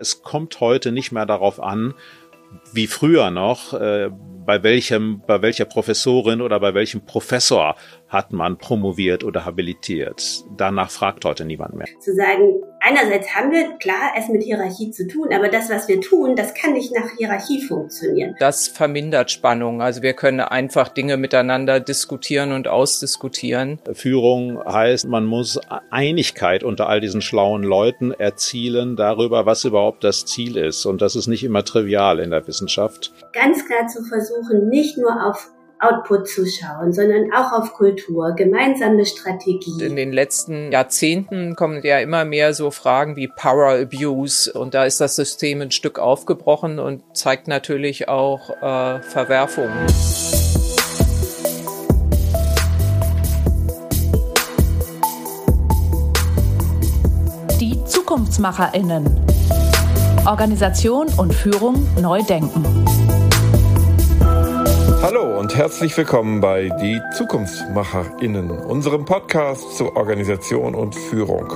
Es kommt heute nicht mehr darauf an, wie früher noch, äh, bei welchem, bei welcher Professorin oder bei welchem Professor hat man promoviert oder habilitiert. Danach fragt heute niemand mehr. Zu sagen, einerseits haben wir klar es mit Hierarchie zu tun, aber das, was wir tun, das kann nicht nach Hierarchie funktionieren. Das vermindert Spannung. Also wir können einfach Dinge miteinander diskutieren und ausdiskutieren. Führung heißt, man muss Einigkeit unter all diesen schlauen Leuten erzielen darüber, was überhaupt das Ziel ist. Und das ist nicht immer trivial in der Wissenschaft. Ganz klar zu versuchen, nicht nur auf Output zu schauen, sondern auch auf Kultur, gemeinsame Strategie. In den letzten Jahrzehnten kommen ja immer mehr so Fragen wie Power Abuse und da ist das System ein Stück aufgebrochen und zeigt natürlich auch äh, Verwerfungen. Die Zukunftsmacherinnen. Organisation und Führung neu denken. Hallo und herzlich willkommen bei Die ZukunftsmacherInnen, unserem Podcast zur Organisation und Führung.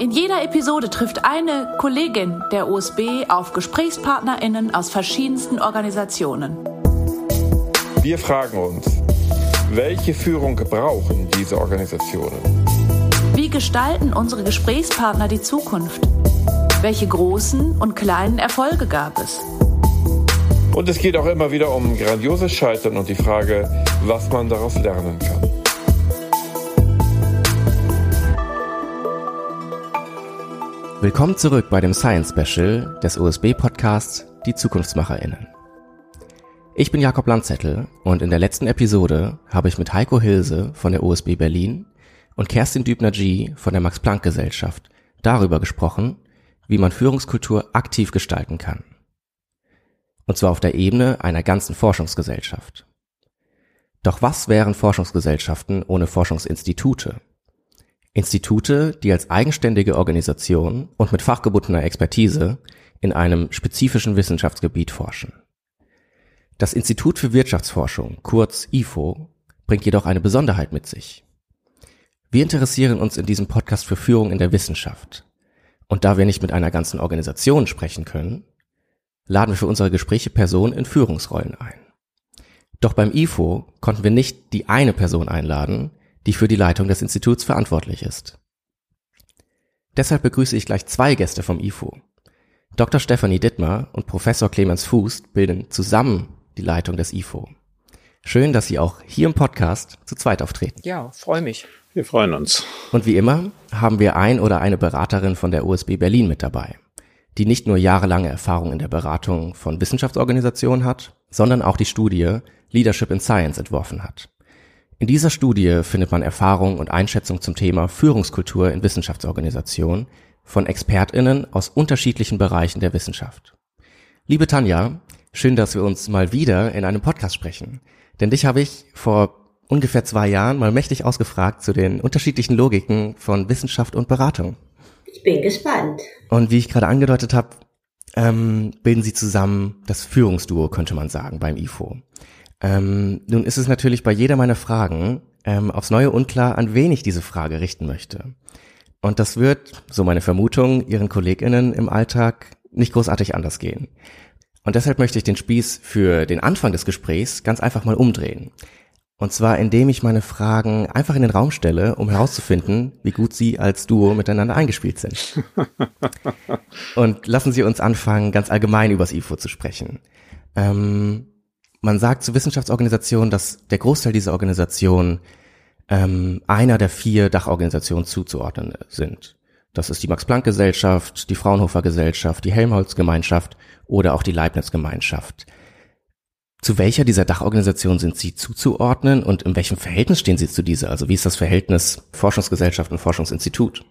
In jeder Episode trifft eine Kollegin der USB auf GesprächspartnerInnen aus verschiedensten Organisationen. Wir fragen uns, welche Führung brauchen diese Organisationen? Wie gestalten unsere Gesprächspartner die Zukunft? Welche großen und kleinen Erfolge gab es? Und es geht auch immer wieder um grandioses Scheitern und die Frage, was man daraus lernen kann. Willkommen zurück bei dem Science Special des USB-Podcasts Die Zukunftsmacherinnen. Ich bin Jakob Landzettel und in der letzten Episode habe ich mit Heiko Hilse von der USB Berlin und Kerstin Dübner-G von der Max-Planck-Gesellschaft darüber gesprochen, wie man Führungskultur aktiv gestalten kann. Und zwar auf der Ebene einer ganzen Forschungsgesellschaft. Doch was wären Forschungsgesellschaften ohne Forschungsinstitute? Institute, die als eigenständige Organisation und mit fachgebundener Expertise in einem spezifischen Wissenschaftsgebiet forschen. Das Institut für Wirtschaftsforschung, kurz IFO, bringt jedoch eine Besonderheit mit sich. Wir interessieren uns in diesem Podcast für Führung in der Wissenschaft. Und da wir nicht mit einer ganzen Organisation sprechen können, laden wir für unsere Gespräche Personen in Führungsrollen ein. Doch beim IFO konnten wir nicht die eine Person einladen, die für die Leitung des Instituts verantwortlich ist. Deshalb begrüße ich gleich zwei Gäste vom IFO. Dr. Stephanie Dittmar und Professor Clemens Fuß bilden zusammen die Leitung des IFO. Schön, dass Sie auch hier im Podcast zu zweit auftreten. Ja, freue mich. Wir freuen uns. Und wie immer haben wir ein oder eine Beraterin von der USB Berlin mit dabei die nicht nur jahrelange Erfahrung in der Beratung von Wissenschaftsorganisationen hat, sondern auch die Studie Leadership in Science entworfen hat. In dieser Studie findet man Erfahrung und Einschätzung zum Thema Führungskultur in Wissenschaftsorganisationen von ExpertInnen aus unterschiedlichen Bereichen der Wissenschaft. Liebe Tanja, schön, dass wir uns mal wieder in einem Podcast sprechen. Denn dich habe ich vor ungefähr zwei Jahren mal mächtig ausgefragt zu den unterschiedlichen Logiken von Wissenschaft und Beratung. Bin gespannt. Und wie ich gerade angedeutet habe, ähm, bilden sie zusammen das Führungsduo, könnte man sagen, beim IFO. Ähm, nun ist es natürlich bei jeder meiner Fragen ähm, aufs Neue unklar, an wen ich diese Frage richten möchte. Und das wird, so meine Vermutung, ihren KollegInnen im Alltag nicht großartig anders gehen. Und deshalb möchte ich den Spieß für den Anfang des Gesprächs ganz einfach mal umdrehen. Und zwar, indem ich meine Fragen einfach in den Raum stelle, um herauszufinden, wie gut Sie als Duo miteinander eingespielt sind. Und lassen Sie uns anfangen, ganz allgemein übers IFO zu sprechen. Ähm, man sagt zu Wissenschaftsorganisationen, dass der Großteil dieser Organisationen ähm, einer der vier Dachorganisationen zuzuordnen sind. Das ist die Max-Planck-Gesellschaft, die Fraunhofer-Gesellschaft, die Helmholtz-Gemeinschaft oder auch die Leibniz-Gemeinschaft. Zu welcher dieser Dachorganisationen sind Sie zuzuordnen und in welchem Verhältnis stehen Sie zu dieser? Also wie ist das Verhältnis Forschungsgesellschaft und Forschungsinstitut?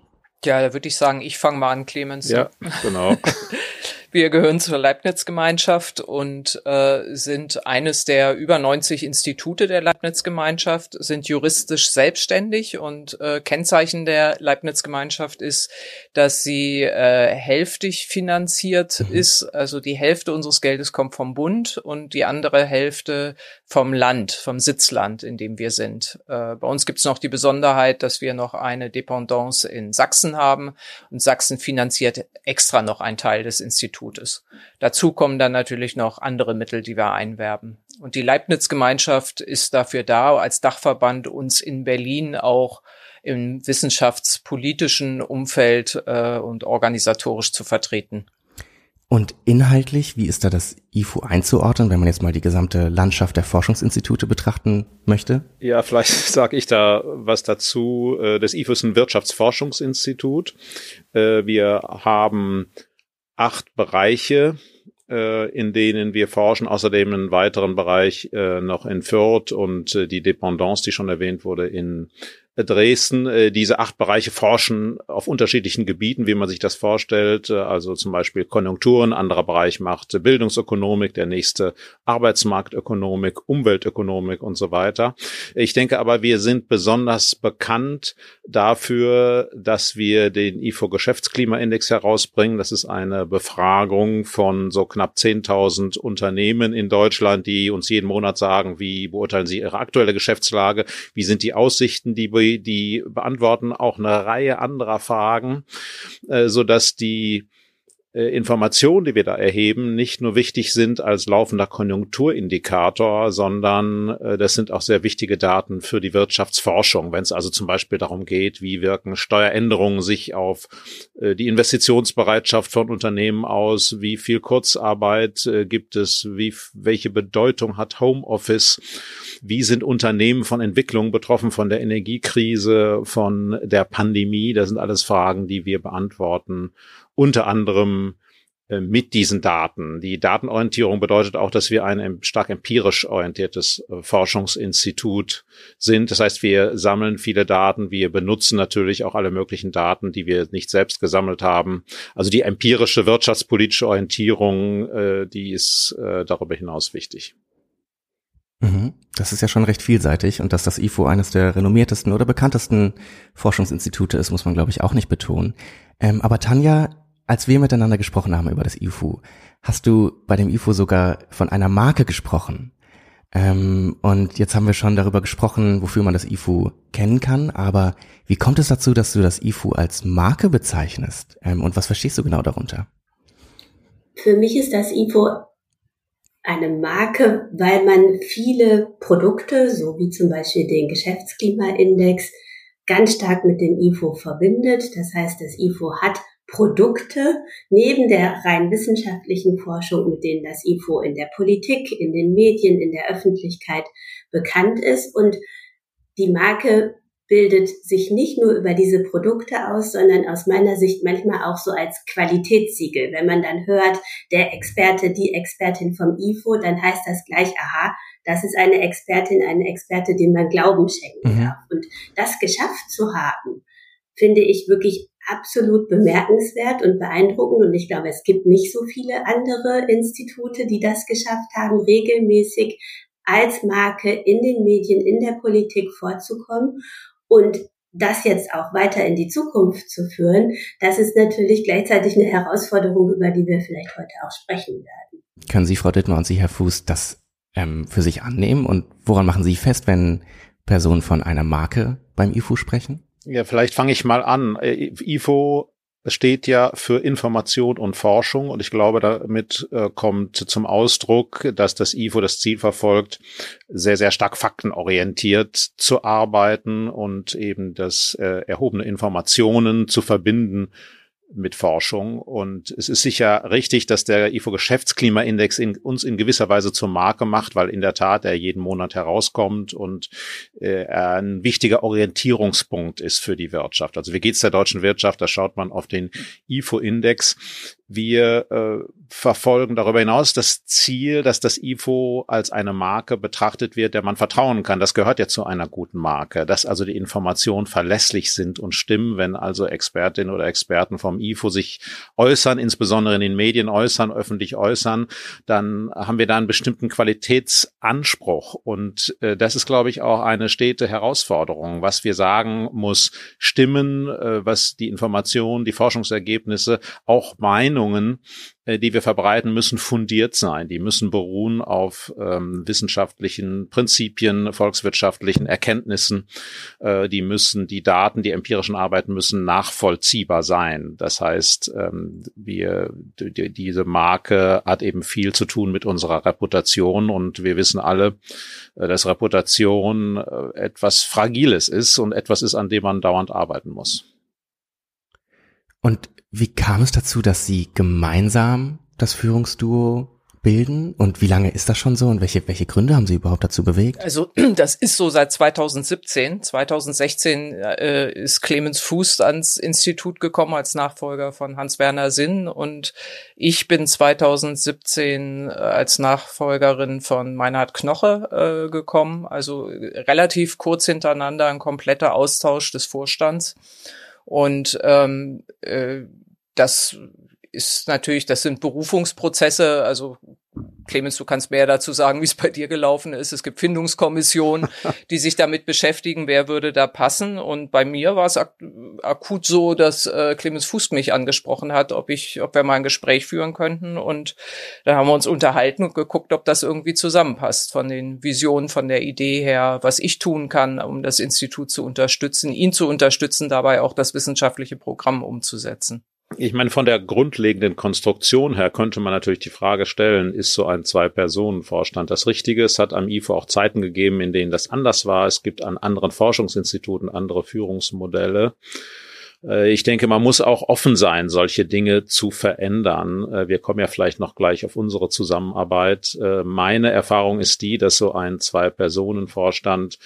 Ja, da würde ich sagen, ich fange mal an, Clemens. Ja, genau. Wir gehören zur Leibniz-Gemeinschaft und äh, sind eines der über 90 Institute der Leibniz-Gemeinschaft, sind juristisch selbstständig und äh, Kennzeichen der Leibniz-Gemeinschaft ist, dass sie äh, hälftig finanziert mhm. ist. Also die Hälfte unseres Geldes kommt vom Bund und die andere Hälfte vom Land, vom Sitzland, in dem wir sind. Äh, bei uns gibt es noch die Besonderheit, dass wir noch eine Dependance in Sachsen haben und Sachsen finanziert extra noch einen Teil des Institutes. Dazu kommen dann natürlich noch andere Mittel, die wir einwerben. Und die Leibniz-Gemeinschaft ist dafür da, als Dachverband uns in Berlin auch im wissenschaftspolitischen Umfeld äh, und organisatorisch zu vertreten. Und inhaltlich, wie ist da das IFU einzuordnen, wenn man jetzt mal die gesamte Landschaft der Forschungsinstitute betrachten möchte? Ja, vielleicht sage ich da was dazu. Äh, das IFU ist ein Wirtschaftsforschungsinstitut. Äh, wir haben acht Bereiche, äh, in denen wir forschen. Außerdem einen weiteren Bereich noch in Fürth und die Dependance, die schon erwähnt wurde, in Dresden. Äh, diese acht Bereiche forschen auf unterschiedlichen Gebieten, wie man sich das vorstellt. Äh, also zum Beispiel Konjunkturen, anderer Bereich macht Bildungsökonomik, der nächste Arbeitsmarktökonomik, Umweltökonomik und so weiter. Ich denke aber, wir sind besonders bekannt dafür, dass wir den IFO Geschäftsklimaindex herausbringen. Das ist eine Befragung von so knapp 10.000 Unternehmen in Deutschland, die uns jeden Monat sagen, wie beurteilen sie ihre aktuelle Geschäftslage, wie sind die Aussichten, die die beantworten auch eine Reihe anderer Fragen, äh, so dass die Informationen, die wir da erheben, nicht nur wichtig sind als laufender Konjunkturindikator, sondern äh, das sind auch sehr wichtige Daten für die Wirtschaftsforschung, wenn es also zum Beispiel darum geht, wie wirken Steueränderungen sich auf äh, die Investitionsbereitschaft von Unternehmen aus, wie viel Kurzarbeit äh, gibt es, wie, welche Bedeutung hat Homeoffice, wie sind Unternehmen von Entwicklungen betroffen, von der Energiekrise, von der Pandemie, das sind alles Fragen, die wir beantworten unter anderem äh, mit diesen Daten. Die Datenorientierung bedeutet auch, dass wir ein stark empirisch orientiertes äh, Forschungsinstitut sind. Das heißt, wir sammeln viele Daten, wir benutzen natürlich auch alle möglichen Daten, die wir nicht selbst gesammelt haben. Also die empirische wirtschaftspolitische Orientierung, äh, die ist darüber hinaus wichtig. Mhm. Das ist ja schon recht vielseitig und dass das IFO eines der renommiertesten oder bekanntesten Forschungsinstitute ist, muss man glaube ich auch nicht betonen. Ähm, aber Tanja, als wir miteinander gesprochen haben über das IFU, hast du bei dem IFU sogar von einer Marke gesprochen. Ähm, und jetzt haben wir schon darüber gesprochen, wofür man das IFU kennen kann. Aber wie kommt es dazu, dass du das IFU als Marke bezeichnest? Ähm, und was verstehst du genau darunter? Für mich ist das IFU eine Marke, weil man viele Produkte, so wie zum Beispiel den Geschäftsklimaindex, ganz stark mit dem IFO verbindet. Das heißt, das IFO hat Produkte neben der rein wissenschaftlichen Forschung, mit denen das IFO in der Politik, in den Medien, in der Öffentlichkeit bekannt ist. Und die Marke bildet sich nicht nur über diese Produkte aus, sondern aus meiner Sicht manchmal auch so als Qualitätssiegel. Wenn man dann hört, der Experte, die Expertin vom IFO, dann heißt das gleich, aha, das ist eine Expertin, eine Experte, dem man Glauben schenken mhm. darf. Und das geschafft zu haben, finde ich wirklich absolut bemerkenswert und beeindruckend. Und ich glaube, es gibt nicht so viele andere Institute, die das geschafft haben, regelmäßig als Marke in den Medien, in der Politik vorzukommen. Und das jetzt auch weiter in die Zukunft zu führen, das ist natürlich gleichzeitig eine Herausforderung, über die wir vielleicht heute auch sprechen werden. Können Sie, Frau Dittmer und Sie, Herr Fuß, das ähm, für sich annehmen? Und woran machen Sie fest, wenn Personen von einer Marke beim IFU sprechen? Ja, vielleicht fange ich mal an. Äh, IFO steht ja für Information und Forschung und ich glaube, damit äh, kommt zum Ausdruck, dass das IFO das Ziel verfolgt, sehr, sehr stark faktenorientiert zu arbeiten und eben das äh, erhobene Informationen zu verbinden mit Forschung. Und es ist sicher richtig, dass der IFO-Geschäftsklimaindex in, uns in gewisser Weise zur Marke macht, weil in der Tat er jeden Monat herauskommt und äh, ein wichtiger Orientierungspunkt ist für die Wirtschaft. Also wie geht's der deutschen Wirtschaft? Da schaut man auf den IFO-Index Wir äh, verfolgen darüber hinaus das Ziel, dass das IFO als eine Marke betrachtet wird, der man vertrauen kann. Das gehört ja zu einer guten Marke, dass also die Informationen verlässlich sind und stimmen, wenn also Expertinnen oder Experten vom IFO sich äußern, insbesondere in den Medien äußern, öffentlich äußern, dann haben wir da einen bestimmten Qualitätsanspruch. Und äh, das ist, glaube ich, auch eine stete Herausforderung. Was wir sagen, muss stimmen, äh, was die Informationen, die Forschungsergebnisse, auch Meinungen äh, die wir verbreiten, müssen fundiert sein. Die müssen beruhen auf ähm, wissenschaftlichen Prinzipien, volkswirtschaftlichen Erkenntnissen. Äh, die müssen, die Daten, die empirischen Arbeiten müssen nachvollziehbar sein. Das heißt, ähm, wir, die, diese Marke hat eben viel zu tun mit unserer Reputation und wir wissen alle, äh, dass Reputation äh, etwas Fragiles ist und etwas ist, an dem man dauernd arbeiten muss. Und wie kam es dazu, dass Sie gemeinsam das Führungsduo bilden und wie lange ist das schon so und welche, welche Gründe haben Sie überhaupt dazu bewegt? Also das ist so seit 2017. 2016 äh, ist Clemens Fuß ans Institut gekommen als Nachfolger von Hans-Werner Sinn und ich bin 2017 äh, als Nachfolgerin von Meinhard Knoche äh, gekommen. Also relativ kurz hintereinander ein kompletter Austausch des Vorstands. Und ähm, äh, das ist natürlich, das sind Berufungsprozesse, also Clemens, du kannst mehr dazu sagen, wie es bei dir gelaufen ist. Es gibt Findungskommissionen, die sich damit beschäftigen, wer würde da passen. Und bei mir war es ak akut so, dass äh, Clemens Fuß mich angesprochen hat, ob ich, ob wir mal ein Gespräch führen könnten. Und da haben wir uns unterhalten und geguckt, ob das irgendwie zusammenpasst von den Visionen, von der Idee her, was ich tun kann, um das Institut zu unterstützen, ihn zu unterstützen, dabei auch das wissenschaftliche Programm umzusetzen. Ich meine, von der grundlegenden Konstruktion her könnte man natürlich die Frage stellen, ist so ein Zwei-Personen-Vorstand das Richtige? Es hat am IFO auch Zeiten gegeben, in denen das anders war. Es gibt an anderen Forschungsinstituten andere Führungsmodelle. Äh, ich denke, man muss auch offen sein, solche Dinge zu verändern. Äh, wir kommen ja vielleicht noch gleich auf unsere Zusammenarbeit. Äh, meine Erfahrung ist die, dass so ein Zwei-Personen-Vorstand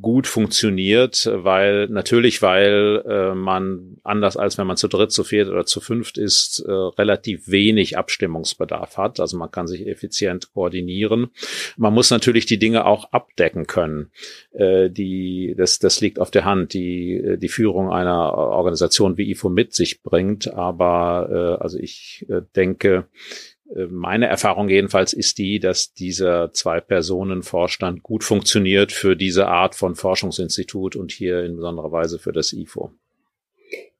gut funktioniert, weil natürlich, weil äh, man anders als wenn man zu dritt, zu viert oder zu fünft ist, äh, relativ wenig Abstimmungsbedarf hat. Also man kann sich effizient koordinieren. Man muss natürlich die Dinge auch abdecken können. Äh, die, das, das liegt auf der Hand, die die Führung einer Organisation wie IFO mit sich bringt. Aber äh, also ich äh, denke, äh, meine Erfahrung jedenfalls ist die, dass dieser Zwei-Personen-Vorstand gut funktioniert für diese Art von Forschungsinstitut und hier in besonderer Weise für das IFO.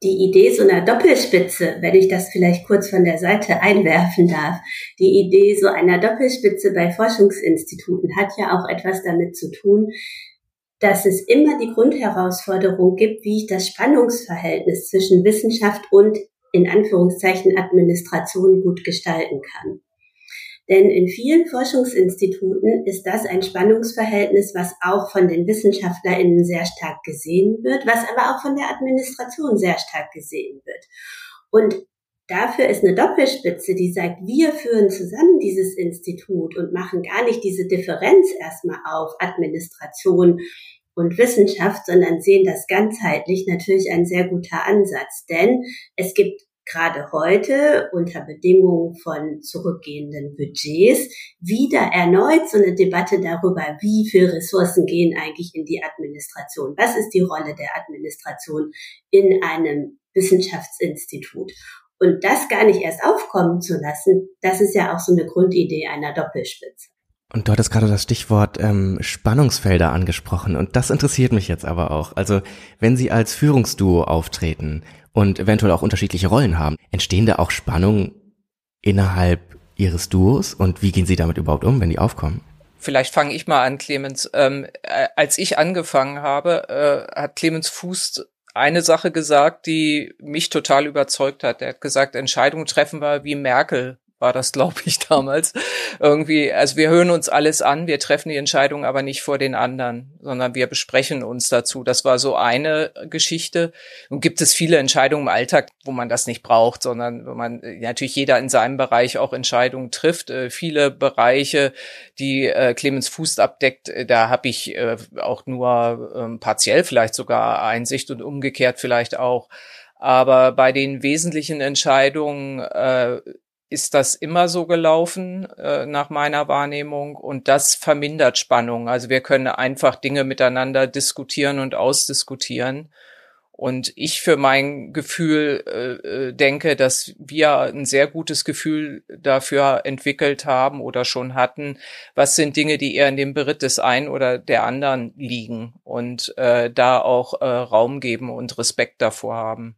Die Idee so einer Doppelspitze, wenn ich das vielleicht kurz von der Seite einwerfen darf, die Idee so einer Doppelspitze bei Forschungsinstituten hat ja auch etwas damit zu tun, dass es immer die Grundherausforderung gibt, wie ich das Spannungsverhältnis zwischen Wissenschaft und in Anführungszeichen Administration gut gestalten kann. Denn in vielen Forschungsinstituten ist das ein Spannungsverhältnis, was auch von den WissenschaftlerInnen sehr stark gesehen wird, was aber auch von der Administration sehr stark gesehen wird. Und dafür ist eine Doppelspitze, die sagt, wir führen zusammen dieses Institut und machen gar nicht diese Differenz erstmal auf Administration und Wissenschaft, sondern sehen das ganzheitlich natürlich ein sehr guter Ansatz. Denn es gibt gerade heute unter Bedingungen von zurückgehenden Budgets wieder erneut so eine Debatte darüber, wie viel Ressourcen gehen eigentlich in die Administration. Was ist die Rolle der Administration in einem Wissenschaftsinstitut? Und das gar nicht erst aufkommen zu lassen, das ist ja auch so eine Grundidee einer Doppelspitze. Und du hattest gerade das Stichwort ähm, Spannungsfelder angesprochen und das interessiert mich jetzt aber auch. Also wenn Sie als Führungsduo auftreten und eventuell auch unterschiedliche Rollen haben, entstehen da auch Spannungen innerhalb Ihres Duos und wie gehen Sie damit überhaupt um, wenn die aufkommen? Vielleicht fange ich mal an, Clemens. Ähm, äh, als ich angefangen habe, äh, hat Clemens Fuß eine Sache gesagt, die mich total überzeugt hat. Er hat gesagt, Entscheidungen treffen wir wie Merkel war das, glaube ich, damals. Irgendwie, also wir hören uns alles an, wir treffen die Entscheidung aber nicht vor den anderen, sondern wir besprechen uns dazu. Das war so eine Geschichte. Und gibt es viele Entscheidungen im Alltag, wo man das nicht braucht, sondern wo man natürlich jeder in seinem Bereich auch Entscheidungen trifft. Äh, viele Bereiche, die äh, Clemens Fuß abdeckt, äh, da habe ich äh, auch nur ähm, partiell vielleicht sogar Einsicht und umgekehrt vielleicht auch. Aber bei den wesentlichen Entscheidungen äh, ist das immer so gelaufen, äh, nach meiner Wahrnehmung. Und das vermindert Spannung. Also wir können einfach Dinge miteinander diskutieren und ausdiskutieren. Und ich für mein Gefühl äh, äh, denke, dass wir ein sehr gutes Gefühl dafür entwickelt haben oder schon hatten, was sind Dinge, die eher in dem Beritt des einen oder der anderen liegen und äh, da auch äh, Raum geben und Respekt davor haben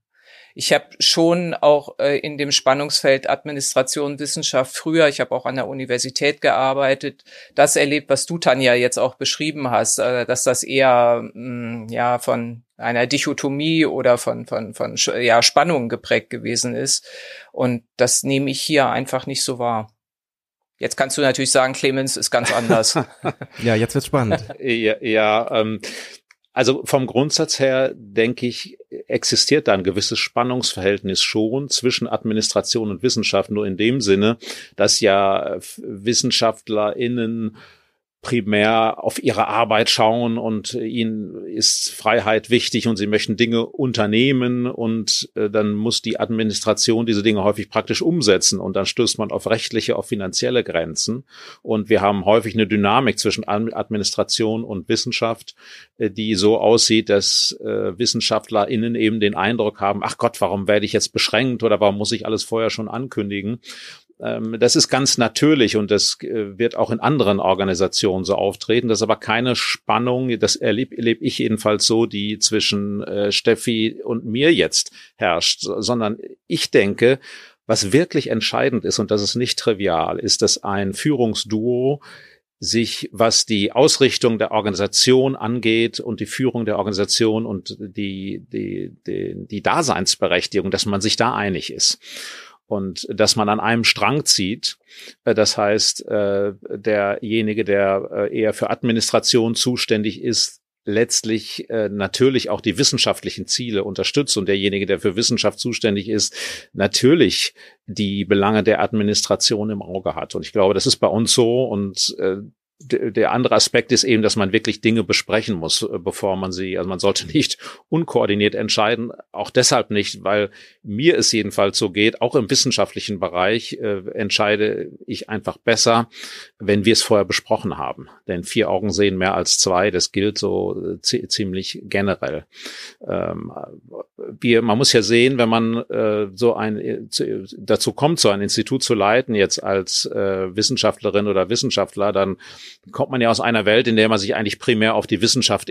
ich habe schon auch äh, in dem Spannungsfeld Administration, Wissenschaft früher, ich habe auch an der Universität gearbeitet, das erlebt, was du, Tanja, jetzt auch beschrieben hast, äh, dass das eher mh, mm, ja von einer Dichotomie oder von, von, von ja, Spannungen geprägt gewesen ist. Und das nehme ich hier einfach nicht so wahr. Jetzt kannst du natürlich sagen, Clemens ist ganz anders. ja, jetzt wird's spannend. ja, ja ähm, also vom Grundsatz her, denke ich, existiert da ein gewisses Spannungsverhältnis schon zwischen Administration und Wissenschaft, nur in dem Sinne, dass ja WissenschaftlerInnen primär auf ihre Arbeit schauen und ihnen ist Freiheit wichtig und sie möchten Dinge unternehmen und äh, dann muss die Administration diese Dinge häufig praktisch umsetzen und dann stößt man auf rechtliche, auf finanzielle Grenzen und wir haben häufig eine Dynamik zwischen Administration und Wissenschaft, äh, die so aussieht, dass äh, WissenschaftlerInnen eben den Eindruck haben, ach Gott, warum werde ich jetzt beschränkt oder warum muss ich alles vorher schon ankündigen? Ähm, das ist ganz natürlich und das äh, wird auch in anderen Organisationen so auftreten. Das ist aber keine Spannung, das erlebe erleb ich jedenfalls so, die zwischen äh, Steffi und mir jetzt herrscht, sondern ich denke, was wirklich entscheidend ist, und das ist nicht trivial, ist, dass ein Führungsduo sich, was die Ausrichtung der Organisation angeht und die Führung der Organisation und die, die, die, die Daseinsberechtigung, dass man sich da einig ist und dass man an einem Strang zieht. Äh, das heißt, äh, derjenige, der äh, eher für Administration zuständig ist, letztlich natürlich auch die wissenschaftlichen Ziele unterstützt und derjenige, der für Wissenschaft zuständig ist, natürlich die Belange der Administration im Auge hat. Und ich glaube, das ist bei uns so und der andere Aspekt ist eben, dass man wirklich Dinge besprechen muss, äh, bevor man sie, also man sollte nicht unkoordiniert entscheiden, auch deshalb nicht, weil mir es jedenfalls so geht, auch im wissenschaftlichen Bereich äh, entscheide ich einfach besser, wenn wir es vorher besprochen haben. Denn vier Augen sehen mehr als zwei, das gilt so äh, ziemlich generell. Ähm, wir, man muss ja sehen, wenn man äh, so ein, äh, dazu kommt, so ein Institut zu leiten, jetzt als äh, Wissenschaftlerin oder Wissenschaftler, dann kommt man ja aus einer Welt, in der man sich eigentlich primär auf die Wissenschaft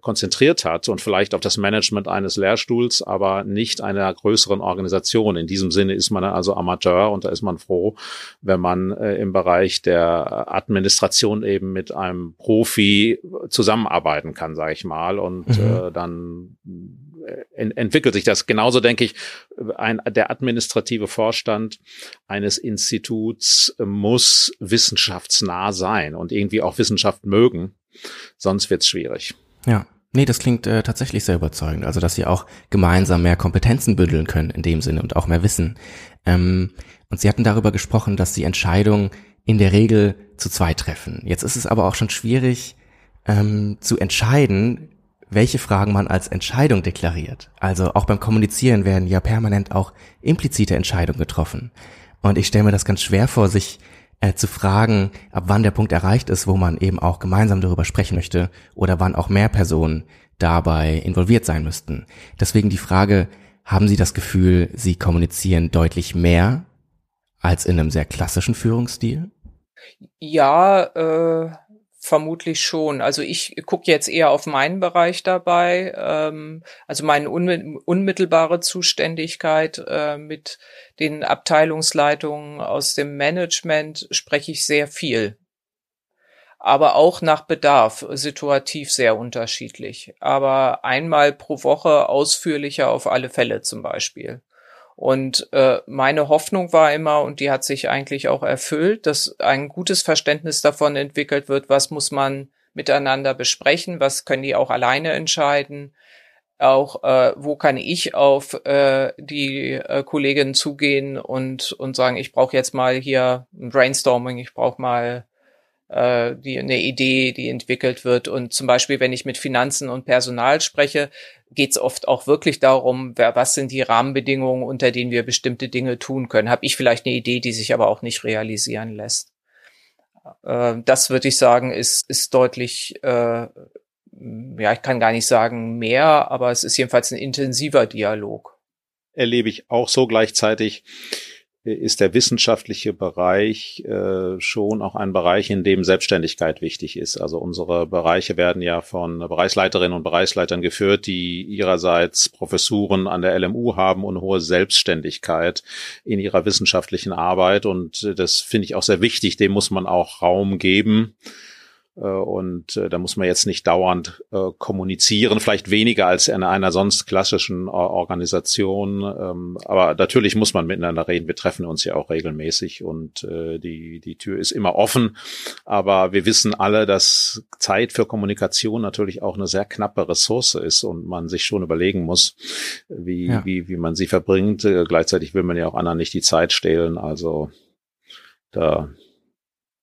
konzentriert hat und vielleicht auf das Management eines Lehrstuhls, aber nicht einer größeren Organisation. In diesem Sinne ist man also Amateur und da ist man froh, wenn man äh, im Bereich der Administration eben mit einem Profi zusammenarbeiten kann, sage ich mal, und mhm. äh, dann entwickelt sich das. Genauso denke ich, ein, der administrative Vorstand eines Instituts muss wissenschaftsnah sein und irgendwie auch Wissenschaft mögen. Sonst wird es schwierig. Ja. Nee, das klingt äh, tatsächlich sehr überzeugend. Also, dass sie auch gemeinsam mehr Kompetenzen bündeln können in dem Sinne und auch mehr Wissen. Ähm, und Sie hatten darüber gesprochen, dass Sie Entscheidungen in der Regel zu zweit treffen. Jetzt ist es aber auch schon schwierig ähm, zu entscheiden, welche Fragen man als Entscheidung deklariert. Also auch beim Kommunizieren werden ja permanent auch implizite Entscheidungen getroffen. Und ich stelle mir das ganz schwer vor, sich äh, zu fragen, ab wann der Punkt erreicht ist, wo man eben auch gemeinsam darüber sprechen möchte oder wann auch mehr Personen dabei involviert sein müssten. Deswegen die Frage, haben Sie das Gefühl, Sie kommunizieren deutlich mehr als in einem sehr klassischen Führungsstil? Ja, äh, Vermutlich schon. Also ich gucke jetzt eher auf meinen Bereich dabei, ähm, also meine unmittelbare Zuständigkeit äh, mit den Abteilungsleitungen aus dem Management spreche ich sehr viel. Aber auch nach Bedarf, situativ sehr unterschiedlich. Aber einmal pro Woche ausführlicher auf alle Fälle zum Beispiel. Und äh, meine Hoffnung war immer, und die hat sich eigentlich auch erfüllt, dass ein gutes Verständnis davon entwickelt wird, was muss man miteinander besprechen, was können die auch alleine entscheiden, auch äh, wo kann ich auf äh, die äh, Kolleginnen zugehen und und sagen, ich brauche jetzt mal hier ein Brainstorming, ich brauche mal äh, die eine Idee, die entwickelt wird. Und zum Beispiel, wenn ich mit Finanzen und Personal spreche, geht es oft auch wirklich darum, wer, was sind die Rahmenbedingungen, unter denen wir bestimmte Dinge tun können. Habe ich vielleicht eine Idee, die sich aber auch nicht realisieren lässt. Äh, das würde ich sagen, ist, ist deutlich, äh, ja, ich kann gar nicht sagen mehr, aber es ist jedenfalls ein intensiver Dialog. Erlebe ich auch so gleichzeitig ist der wissenschaftliche Bereich äh, schon auch ein Bereich, in dem Selbstständigkeit wichtig ist. Also unsere Bereiche werden ja von Bereichsleiterinnen und Bereichsleitern geführt, die ihrerseits Professuren an der LMU haben und hohe Selbstständigkeit in ihrer wissenschaftlichen Arbeit. Und das finde ich auch sehr wichtig. Dem muss man auch Raum geben. Äh, und äh, da muss man jetzt nicht dauernd äh, kommunizieren, vielleicht weniger als in einer sonst klassischen Organisation. Ähm, aber natürlich muss man miteinander reden. Wir treffen uns ja auch regelmäßig und die, die Tür ist immer offen. Aber wir wissen alle, dass Zeit für Kommunikation natürlich auch eine sehr knappe Ressource ist und man sich schon überlegen muss, wie, ja. wie, wie man sie verbringt. Gleichzeitig will man ja auch anderen nicht die Zeit stehlen. Also da,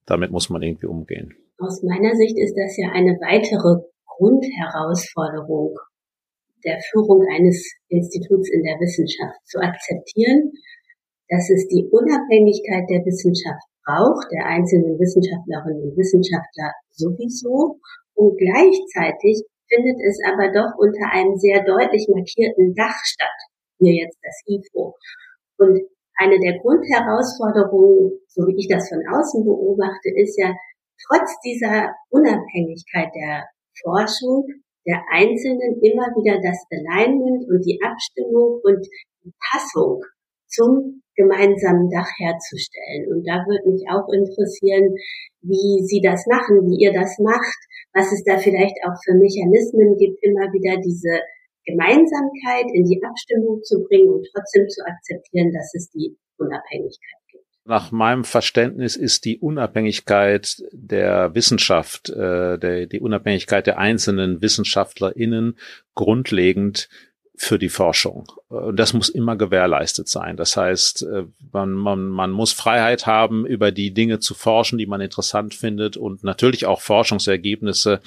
damit muss man irgendwie umgehen. Aus meiner Sicht ist das ja eine weitere Grundherausforderung der Führung eines Instituts in der Wissenschaft zu akzeptieren, dass es die Unabhängigkeit der Wissenschaft braucht, der einzelnen Wissenschaftlerinnen und Wissenschaftler sowieso, und gleichzeitig findet es aber doch unter einem sehr deutlich markierten Dach statt, hier jetzt das IFO. Und eine der Grundherausforderungen, so wie ich das von außen beobachte, ist ja, trotz dieser Unabhängigkeit der Forschung der Einzelnen immer wieder das Alignment und die Abstimmung und die Passung zum gemeinsamen Dach herzustellen. Und da würde mich auch interessieren, wie Sie das machen, wie ihr das macht, was es da vielleicht auch für Mechanismen gibt, immer wieder diese Gemeinsamkeit in die Abstimmung zu bringen und trotzdem zu akzeptieren, dass es die Unabhängigkeit nach meinem Verständnis ist die Unabhängigkeit der Wissenschaft, äh, der, die Unabhängigkeit der einzelnen WissenschaftlerInnen grundlegend für die Forschung. Und das muss immer gewährleistet sein. Das heißt, äh, man, man, man muss Freiheit haben, über die Dinge zu forschen, die man interessant findet und natürlich auch Forschungsergebnisse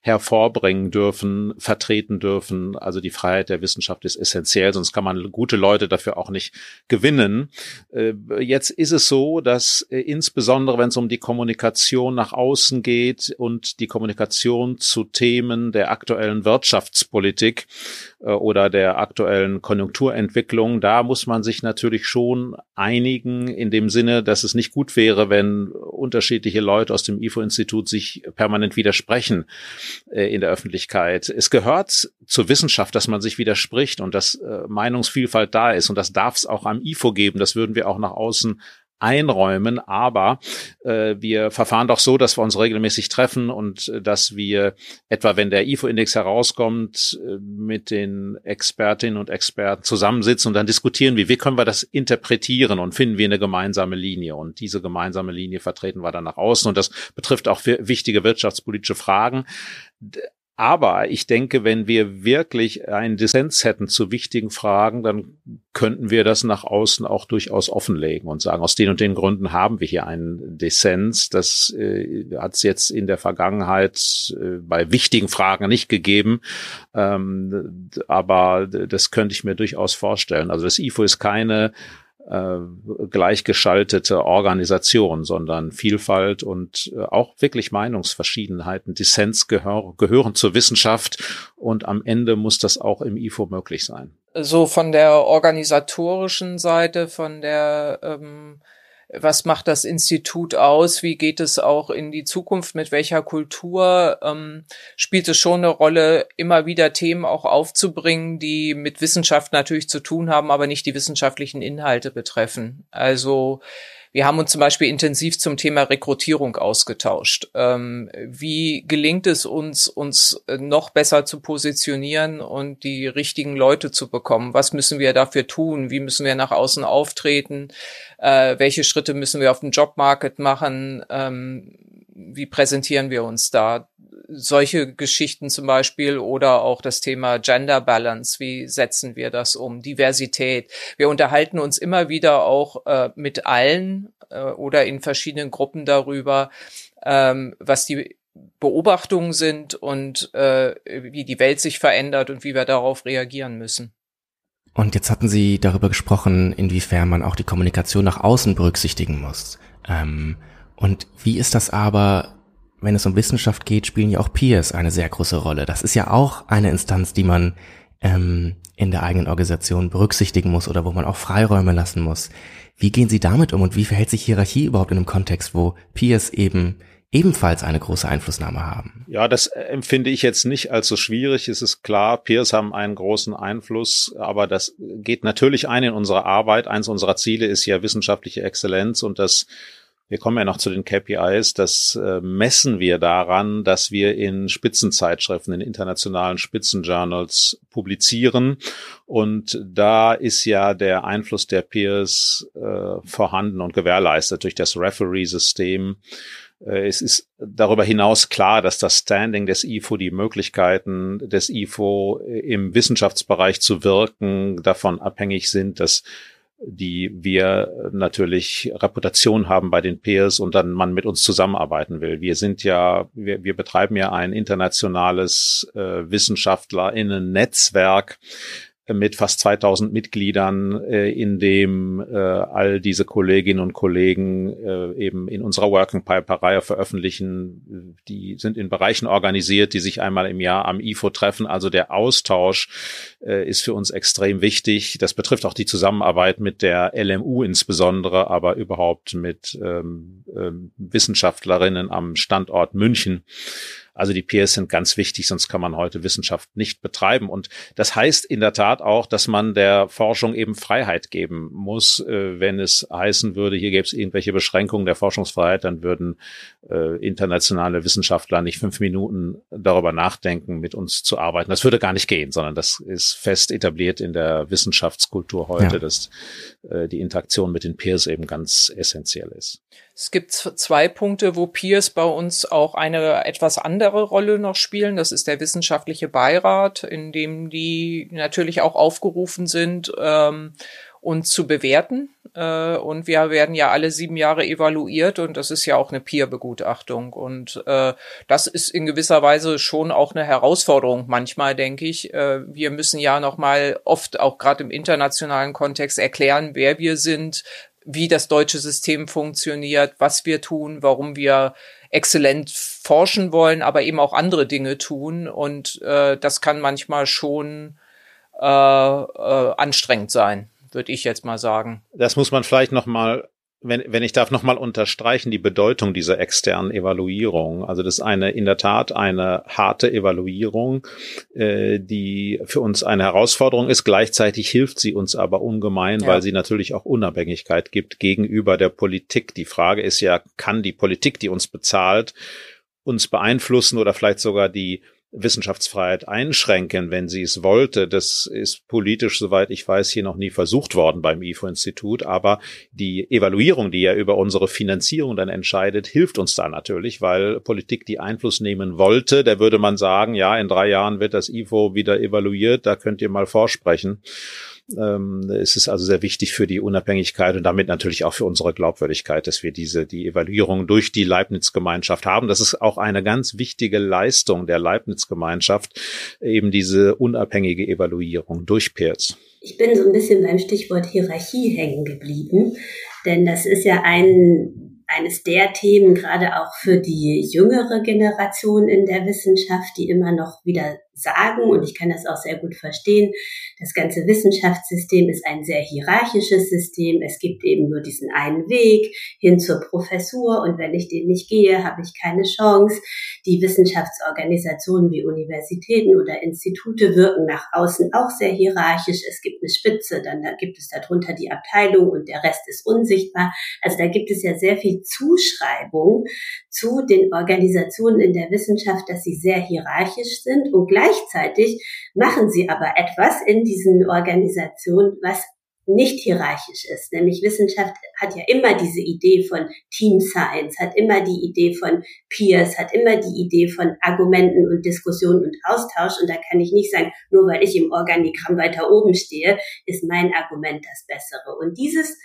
hervorbringen dürfen, vertreten dürfen. Also die Freiheit der Wissenschaft ist essentiell, sonst kann man gute Leute dafür auch nicht gewinnen. Äh, jetzt ist es so, dass äh, insbesondere, wenn es um die Kommunikation nach außen geht und die Kommunikation zu Themen der aktuellen Wirtschaftspolitik oder der aktuellen Konjunkturentwicklung, da muss man sich natürlich schon einigen in dem Sinne, dass es nicht gut wäre, wenn unterschiedliche Leute aus dem IFO-Institut sich permanent widersprechen äh, in der Öffentlichkeit. Es gehört zur Wissenschaft, dass man sich widerspricht und dass äh, Meinungsvielfalt da ist und das darf es auch am IFO geben. Das würden wir auch nach außen einräumen, aber äh, wir verfahren doch so, dass wir uns regelmäßig treffen und äh, dass wir etwa, wenn der IFO-Index herauskommt, äh, mit den Expertinnen und Experten zusammensitzen und dann diskutieren wir, wie können wir das interpretieren und finden wir eine gemeinsame Linie und diese gemeinsame Linie vertreten wir dann nach außen und das betrifft auch wichtige wirtschaftspolitische Fragen. Aber ich denke, wenn wir wirklich einen Dissens hätten zu wichtigen Fragen, dann könnten wir das nach außen auch durchaus offenlegen und sagen, aus den und den Gründen haben wir hier einen Dissens. Das äh, hat es jetzt in der Vergangenheit äh, bei wichtigen Fragen nicht gegeben. Ähm, aber das könnte ich mir durchaus vorstellen. Also das IFO ist keine äh, gleichgeschaltete Organisation, sondern Vielfalt und äh, auch wirklich Meinungsverschiedenheiten, Dissens gehör, gehören zur Wissenschaft und am Ende muss das auch im IFO möglich sein. So von der organisatorischen Seite, von der ähm was macht das Institut aus? Wie geht es auch in die Zukunft? Mit welcher Kultur ähm, spielt es schon eine Rolle, immer wieder Themen auch aufzubringen, die mit Wissenschaft natürlich zu tun haben, aber nicht die wissenschaftlichen Inhalte betreffen? Also wir haben uns zum Beispiel intensiv zum Thema Rekrutierung ausgetauscht. Ähm, wie gelingt es uns, uns noch besser zu positionieren und die richtigen Leute zu bekommen? Was müssen wir dafür tun? Wie müssen wir nach außen auftreten? Äh, welche Schritte müssen wir auf dem Jobmarket machen? Ähm, wie präsentieren wir uns da? Solche Geschichten zum Beispiel oder auch das Thema Gender Balance, wie setzen wir das um, Diversität. Wir unterhalten uns immer wieder auch äh, mit allen äh, oder in verschiedenen Gruppen darüber, ähm, was die Beobachtungen sind und äh, wie die Welt sich verändert und wie wir darauf reagieren müssen. Und jetzt hatten Sie darüber gesprochen, inwiefern man auch die Kommunikation nach außen berücksichtigen muss. Ähm, und wie ist das aber, wenn es um Wissenschaft geht, spielen ja auch Peers eine sehr große Rolle. Das ist ja auch eine Instanz, die man ähm, in der eigenen Organisation berücksichtigen muss oder wo man auch Freiräume lassen muss. Wie gehen Sie damit um und wie verhält sich Hierarchie überhaupt in einem Kontext, wo Peers eben ebenfalls eine große Einflussnahme haben. Ja, das empfinde ich jetzt nicht als so schwierig. Es ist klar, Peers haben einen großen Einfluss, aber das geht natürlich ein in unsere Arbeit. Eins unserer Ziele ist ja wissenschaftliche Exzellenz und das wir kommen ja noch zu den KPIs. Das äh, messen wir daran, dass wir in Spitzenzeitschriften, in internationalen Spitzenjournals publizieren. Und da ist ja der Einfluss der Peers äh, vorhanden und gewährleistet durch das Referee-System. Äh, es ist darüber hinaus klar, dass das Standing des IFO, die Möglichkeiten des IFO im Wissenschaftsbereich zu wirken, davon abhängig sind, dass die wir natürlich Reputation haben bei den Peers und dann man mit uns zusammenarbeiten will. Wir sind ja, wir, wir betreiben ja ein internationales äh, WissenschaftlerInnen-Netzwerk, mit fast 2000 Mitgliedern, äh, in dem äh, all diese Kolleginnen und Kollegen äh, eben in unserer Working Pipe Reihe veröffentlichen. Die sind in Bereichen organisiert, die sich einmal im Jahr am IFO treffen. Also der Austausch äh, ist für uns extrem wichtig. Das betrifft auch die Zusammenarbeit mit der LMU insbesondere, aber überhaupt mit ähm, äh, Wissenschaftlerinnen am Standort München. Also die Peers sind ganz wichtig, sonst kann man heute Wissenschaft nicht betreiben. Und das heißt in der Tat auch, dass man der Forschung eben Freiheit geben muss. Äh, wenn es heißen würde, hier gäbe es irgendwelche Beschränkungen der Forschungsfreiheit, dann würden äh, internationale Wissenschaftler nicht fünf Minuten darüber nachdenken, mit uns zu arbeiten. Das würde gar nicht gehen, sondern das ist fest etabliert in der Wissenschaftskultur heute, ja. dass äh, die Interaktion mit den Peers eben ganz essentiell ist. Es gibt zwei Punkte, wo Peers bei uns auch eine etwas andere Rolle noch spielen. Das ist der wissenschaftliche Beirat, in dem die natürlich auch aufgerufen sind, ähm, uns zu bewerten. Äh, und wir werden ja alle sieben Jahre evaluiert und das ist ja auch eine Peer-Begutachtung. Und äh, das ist in gewisser Weise schon auch eine Herausforderung manchmal, denke ich. Äh, wir müssen ja nochmal oft auch gerade im internationalen Kontext erklären, wer wir sind, wie das deutsche System funktioniert, was wir tun, warum wir exzellent forschen wollen, aber eben auch andere Dinge tun. Und äh, das kann manchmal schon äh, äh, anstrengend sein, würde ich jetzt mal sagen. Das muss man vielleicht noch mal wenn, wenn ich darf nochmal unterstreichen, die Bedeutung dieser externen Evaluierung. Also das ist eine, in der Tat eine harte Evaluierung, äh, die für uns eine Herausforderung ist. Gleichzeitig hilft sie uns aber ungemein, ja. weil sie natürlich auch Unabhängigkeit gibt gegenüber der Politik. Die Frage ist ja, kann die Politik, die uns bezahlt, uns beeinflussen oder vielleicht sogar die Wissenschaftsfreiheit einschränken, wenn sie es wollte. Das ist politisch, soweit ich weiß, hier noch nie versucht worden beim IFO-Institut. Aber die Evaluierung, die ja über unsere Finanzierung dann entscheidet, hilft uns da natürlich, weil Politik die Einfluss nehmen wollte. Da würde man sagen, ja, in drei Jahren wird das IFO wieder evaluiert, da könnt ihr mal vorsprechen. Ähm, es ist also sehr wichtig für die Unabhängigkeit und damit natürlich auch für unsere Glaubwürdigkeit, dass wir diese, die Evaluierung durch die Leibniz-Gemeinschaft haben. Das ist auch eine ganz wichtige Leistung der Leibniz-Gemeinschaft, eben diese unabhängige Evaluierung durch Peers. Ich bin so ein bisschen beim Stichwort Hierarchie hängen geblieben, denn das ist ja ein eines der Themen, gerade auch für die jüngere Generation in der Wissenschaft, die immer noch wieder sagen, und ich kann das auch sehr gut verstehen, das ganze Wissenschaftssystem ist ein sehr hierarchisches System. Es gibt eben nur diesen einen Weg hin zur Professur und wenn ich den nicht gehe, habe ich keine Chance. Die Wissenschaftsorganisationen wie Universitäten oder Institute wirken nach außen auch sehr hierarchisch. Es gibt eine Spitze, dann da gibt es darunter die Abteilung und der Rest ist unsichtbar. Also da gibt es ja sehr viel Zuschreibung zu den Organisationen in der Wissenschaft, dass sie sehr hierarchisch sind und gleichzeitig machen sie aber etwas in diesen Organisationen, was nicht hierarchisch ist. Nämlich Wissenschaft hat ja immer diese Idee von Team Science, hat immer die Idee von Peers, hat immer die Idee von Argumenten und Diskussionen und Austausch. Und da kann ich nicht sagen, nur weil ich im Organigramm weiter oben stehe, ist mein Argument das bessere. Und dieses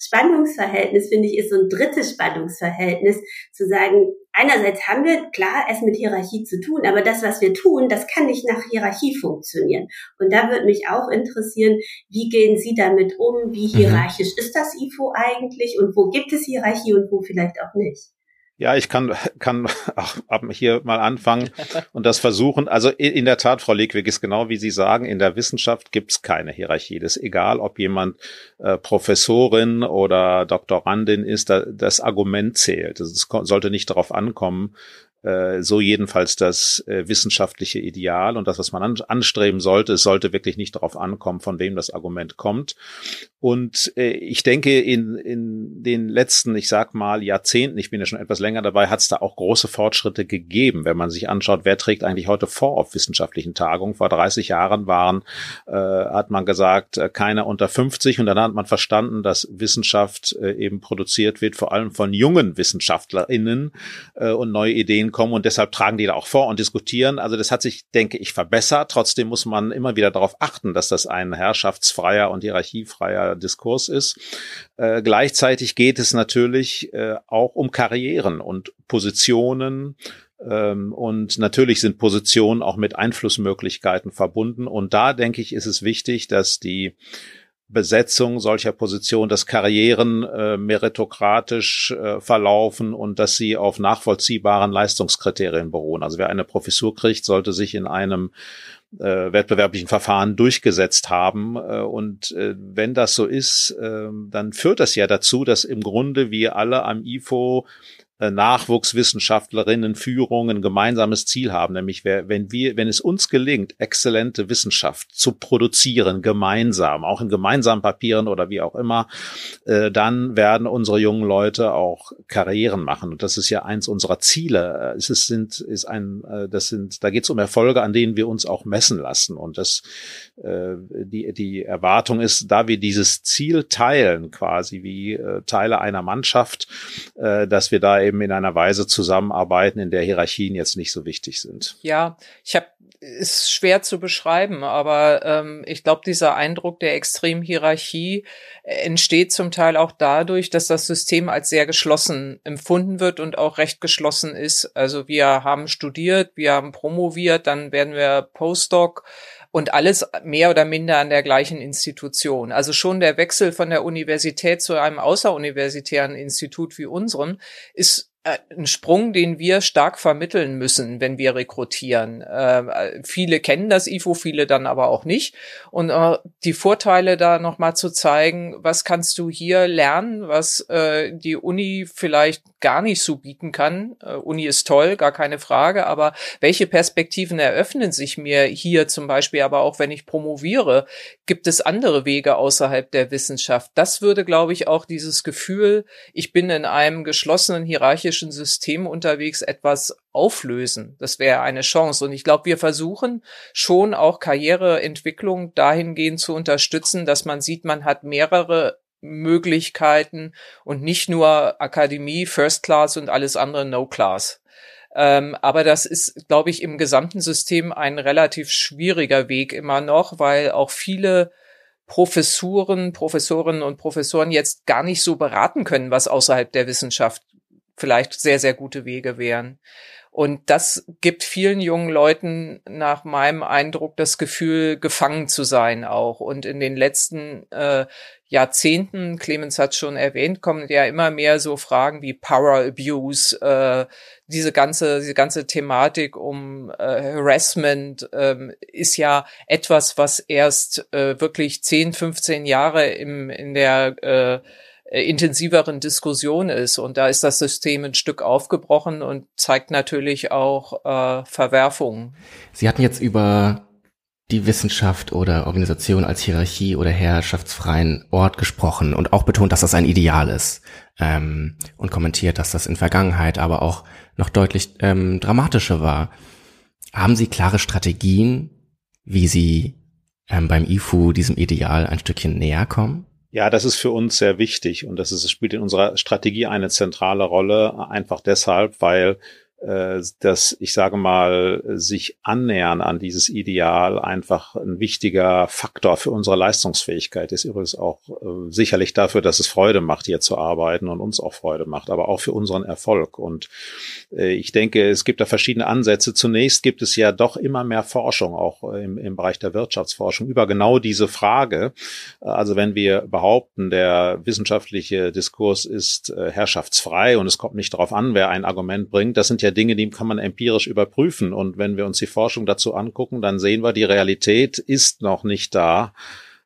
Spannungsverhältnis, finde ich, ist so ein drittes Spannungsverhältnis, zu sagen, einerseits haben wir klar es mit Hierarchie zu tun, aber das, was wir tun, das kann nicht nach Hierarchie funktionieren. Und da würde mich auch interessieren, wie gehen Sie damit um? Wie mhm. hierarchisch mhm. ist das IFO eigentlich? Und wo gibt es Hierarchie und wo vielleicht auch nicht? Ja, ich kann, kann auch hier mal anfangen und das versuchen. Also in der Tat, Frau Legwig, ist genau wie Sie sagen, in der Wissenschaft gibt es keine Hierarchie. Das ist egal, ob jemand äh, Professorin oder Doktorandin ist, da, das Argument zählt. Es sollte nicht darauf ankommen, so jedenfalls das äh, wissenschaftliche Ideal und das, was man an, anstreben sollte. Es sollte wirklich nicht darauf ankommen, von wem das Argument kommt. Und äh, ich denke, in, in den letzten, ich sag mal, Jahrzehnten, ich bin ja schon etwas länger dabei, hat es da auch große Fortschritte gegeben, wenn man sich anschaut, wer trägt eigentlich heute vor auf wissenschaftlichen Tagungen. Vor 30 Jahren waren, äh, hat man gesagt, äh, keiner unter 50 und dann hat man verstanden, dass Wissenschaft äh, eben produziert wird, vor allem von jungen WissenschaftlerInnen äh, und neue Ideen kommen und deshalb tragen die da auch vor und diskutieren. Also das hat sich, denke ich, verbessert. Trotzdem muss man immer wieder darauf achten, dass das ein herrschaftsfreier und hierarchiefreier Diskurs ist. Äh, gleichzeitig geht es natürlich äh, auch um Karrieren und Positionen, ähm, und natürlich sind Positionen auch mit Einflussmöglichkeiten verbunden. Und da denke ich, ist es wichtig, dass die Besetzung solcher Positionen, dass Karrieren äh, meritokratisch äh, verlaufen und dass sie auf nachvollziehbaren Leistungskriterien beruhen. Also wer eine Professur kriegt, sollte sich in einem äh, wettbewerblichen Verfahren durchgesetzt haben. Äh, und äh, wenn das so ist, äh, dann führt das ja dazu, dass im Grunde wir alle am IFO Nachwuchswissenschaftlerinnen Führung ein gemeinsames Ziel haben, nämlich wenn wir, wenn es uns gelingt, exzellente Wissenschaft zu produzieren, gemeinsam, auch in gemeinsamen Papieren oder wie auch immer, äh, dann werden unsere jungen Leute auch Karrieren machen. Und das ist ja eins unserer Ziele. Es ist, sind, ist ein, äh, das sind, da geht es um Erfolge, an denen wir uns auch messen lassen. Und das, die, die Erwartung ist, da wir dieses Ziel teilen, quasi wie Teile einer Mannschaft, dass wir da eben in einer Weise zusammenarbeiten, in der Hierarchien jetzt nicht so wichtig sind. Ja, ich habe ist schwer zu beschreiben, aber ähm, ich glaube, dieser Eindruck der extremen Hierarchie entsteht zum Teil auch dadurch, dass das System als sehr geschlossen empfunden wird und auch recht geschlossen ist. Also wir haben studiert, wir haben promoviert, dann werden wir Postdoc und alles mehr oder minder an der gleichen Institution. Also schon der Wechsel von der Universität zu einem außeruniversitären Institut wie unserem ist ein Sprung, den wir stark vermitteln müssen, wenn wir rekrutieren. Äh, viele kennen das IFO, viele dann aber auch nicht. Und äh, die Vorteile da nochmal zu zeigen, was kannst du hier lernen, was äh, die Uni vielleicht gar nicht so bieten kann. Äh, Uni ist toll, gar keine Frage, aber welche Perspektiven eröffnen sich mir hier zum Beispiel, aber auch wenn ich promoviere, gibt es andere Wege außerhalb der Wissenschaft? Das würde, glaube ich, auch dieses Gefühl, ich bin in einem geschlossenen hierarchischen politischen System unterwegs etwas auflösen. Das wäre eine Chance. Und ich glaube, wir versuchen schon auch Karriereentwicklung dahingehend zu unterstützen, dass man sieht, man hat mehrere Möglichkeiten und nicht nur Akademie, First Class und alles andere No Class. Ähm, aber das ist, glaube ich, im gesamten System ein relativ schwieriger Weg immer noch, weil auch viele Professuren, Professorinnen und Professoren jetzt gar nicht so beraten können, was außerhalb der Wissenschaft vielleicht sehr, sehr gute Wege wären. Und das gibt vielen jungen Leuten nach meinem Eindruck das Gefühl, gefangen zu sein auch. Und in den letzten äh, Jahrzehnten, Clemens hat schon erwähnt, kommen ja immer mehr so Fragen wie Power Abuse, äh, diese ganze, diese ganze Thematik um äh, Harassment ähm, ist ja etwas, was erst äh, wirklich 10, 15 Jahre im, in der äh, intensiveren Diskussion ist. Und da ist das System ein Stück aufgebrochen und zeigt natürlich auch äh, Verwerfungen. Sie hatten jetzt über die Wissenschaft oder Organisation als Hierarchie oder herrschaftsfreien Ort gesprochen und auch betont, dass das ein Ideal ist ähm, und kommentiert, dass das in Vergangenheit aber auch noch deutlich ähm, dramatischer war. Haben Sie klare Strategien, wie Sie ähm, beim IFU diesem Ideal ein Stückchen näher kommen? Ja, das ist für uns sehr wichtig und das ist, spielt in unserer Strategie eine zentrale Rolle, einfach deshalb, weil äh, dass ich sage mal, sich annähern an dieses Ideal einfach ein wichtiger Faktor für unsere Leistungsfähigkeit ist. Übrigens auch äh, sicherlich dafür, dass es Freude macht, hier zu arbeiten und uns auch Freude macht, aber auch für unseren Erfolg. Und äh, ich denke, es gibt da verschiedene Ansätze. Zunächst gibt es ja doch immer mehr Forschung, auch im, im Bereich der Wirtschaftsforschung, über genau diese Frage. Also wenn wir behaupten, der wissenschaftliche Diskurs ist herrschaftsfrei und es kommt nicht darauf an, wer ein Argument bringt, das sind ja Dinge, die kann man empirisch überprüfen. Und wenn wir uns die Forschung dazu angucken, dann sehen wir, die Realität ist noch nicht da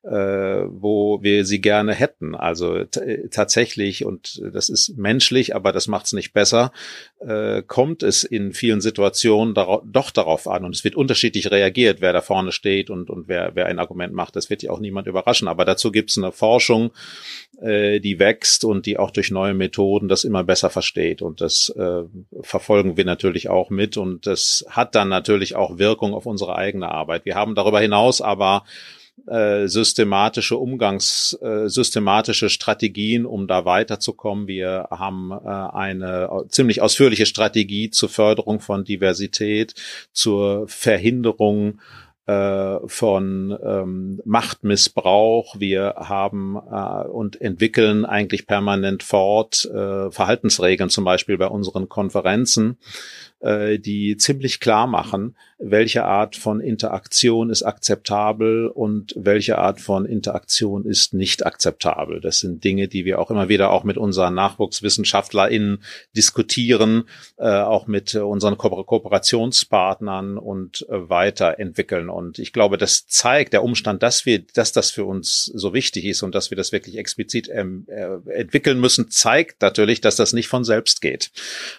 wo wir sie gerne hätten. Also tatsächlich, und das ist menschlich, aber das macht es nicht besser, äh, kommt es in vielen Situationen dar doch darauf an. Und es wird unterschiedlich reagiert, wer da vorne steht und, und wer, wer ein Argument macht. Das wird ja auch niemand überraschen. Aber dazu gibt es eine Forschung, äh, die wächst und die auch durch neue Methoden das immer besser versteht. Und das äh, verfolgen wir natürlich auch mit. Und das hat dann natürlich auch Wirkung auf unsere eigene Arbeit. Wir haben darüber hinaus aber äh, systematische Umgangs, äh, systematische Strategien, um da weiterzukommen. Wir haben äh, eine ziemlich ausführliche Strategie zur Förderung von Diversität, zur Verhinderung äh, von ähm, Machtmissbrauch. Wir haben äh, und entwickeln eigentlich permanent fort äh, Verhaltensregeln, zum Beispiel bei unseren Konferenzen, äh, die ziemlich klar machen, welche Art von Interaktion ist akzeptabel und welche Art von Interaktion ist nicht akzeptabel. Das sind Dinge, die wir auch immer wieder auch mit unseren NachwuchswissenschaftlerInnen diskutieren, äh, auch mit unseren Ko Kooperationspartnern und äh, weiterentwickeln. Und ich glaube, das zeigt der Umstand, dass wir, dass das für uns so wichtig ist und dass wir das wirklich explizit ähm, äh, entwickeln müssen, zeigt natürlich, dass das nicht von selbst geht,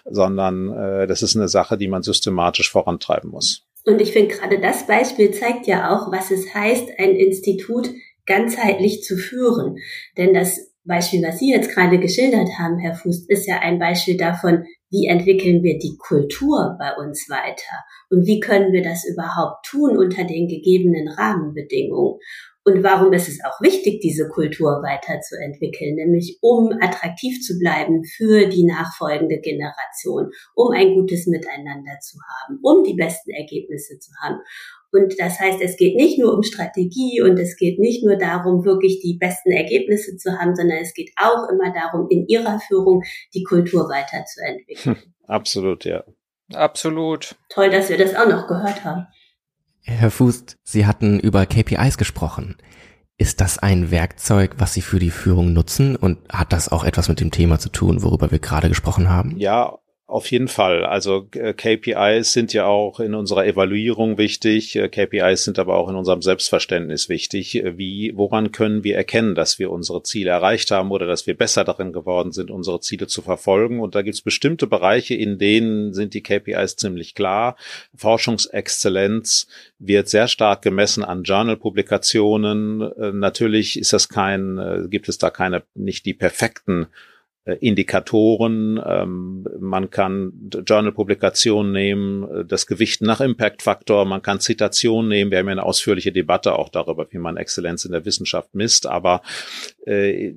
sondern äh, das ist eine Sache, die man systematisch vorantreiben muss. Und ich finde gerade das Beispiel zeigt ja auch, was es heißt, ein Institut ganzheitlich zu führen. Denn das Beispiel, was Sie jetzt gerade geschildert haben, Herr Fuß, ist ja ein Beispiel davon, wie entwickeln wir die Kultur bei uns weiter und wie können wir das überhaupt tun unter den gegebenen Rahmenbedingungen. Und warum ist es auch wichtig, diese Kultur weiterzuentwickeln? Nämlich um attraktiv zu bleiben für die nachfolgende Generation, um ein gutes Miteinander zu haben, um die besten Ergebnisse zu haben. Und das heißt, es geht nicht nur um Strategie und es geht nicht nur darum, wirklich die besten Ergebnisse zu haben, sondern es geht auch immer darum, in ihrer Führung die Kultur weiterzuentwickeln. Hm, absolut, ja. Absolut. Toll, dass wir das auch noch gehört haben. Herr Fuß, Sie hatten über KPIs gesprochen. Ist das ein Werkzeug, was Sie für die Führung nutzen und hat das auch etwas mit dem Thema zu tun, worüber wir gerade gesprochen haben? Ja, auf jeden Fall. Also äh, KPIs sind ja auch in unserer Evaluierung wichtig. Äh, KPIs sind aber auch in unserem Selbstverständnis wichtig. Äh, wie, woran können wir erkennen, dass wir unsere Ziele erreicht haben oder dass wir besser darin geworden sind, unsere Ziele zu verfolgen? Und da gibt es bestimmte Bereiche, in denen sind die KPIs ziemlich klar. Forschungsexzellenz wird sehr stark gemessen an Journal-Publikationen. Natürlich ist das kein, gibt es da keine, nicht die perfekten Indikatoren. Ähm, man kann Journal-Publikationen nehmen, äh, das Gewicht nach Impact-Faktor, man kann Zitationen nehmen. Wir haben ja eine ausführliche Debatte auch darüber, wie man Exzellenz in der Wissenschaft misst. Aber äh,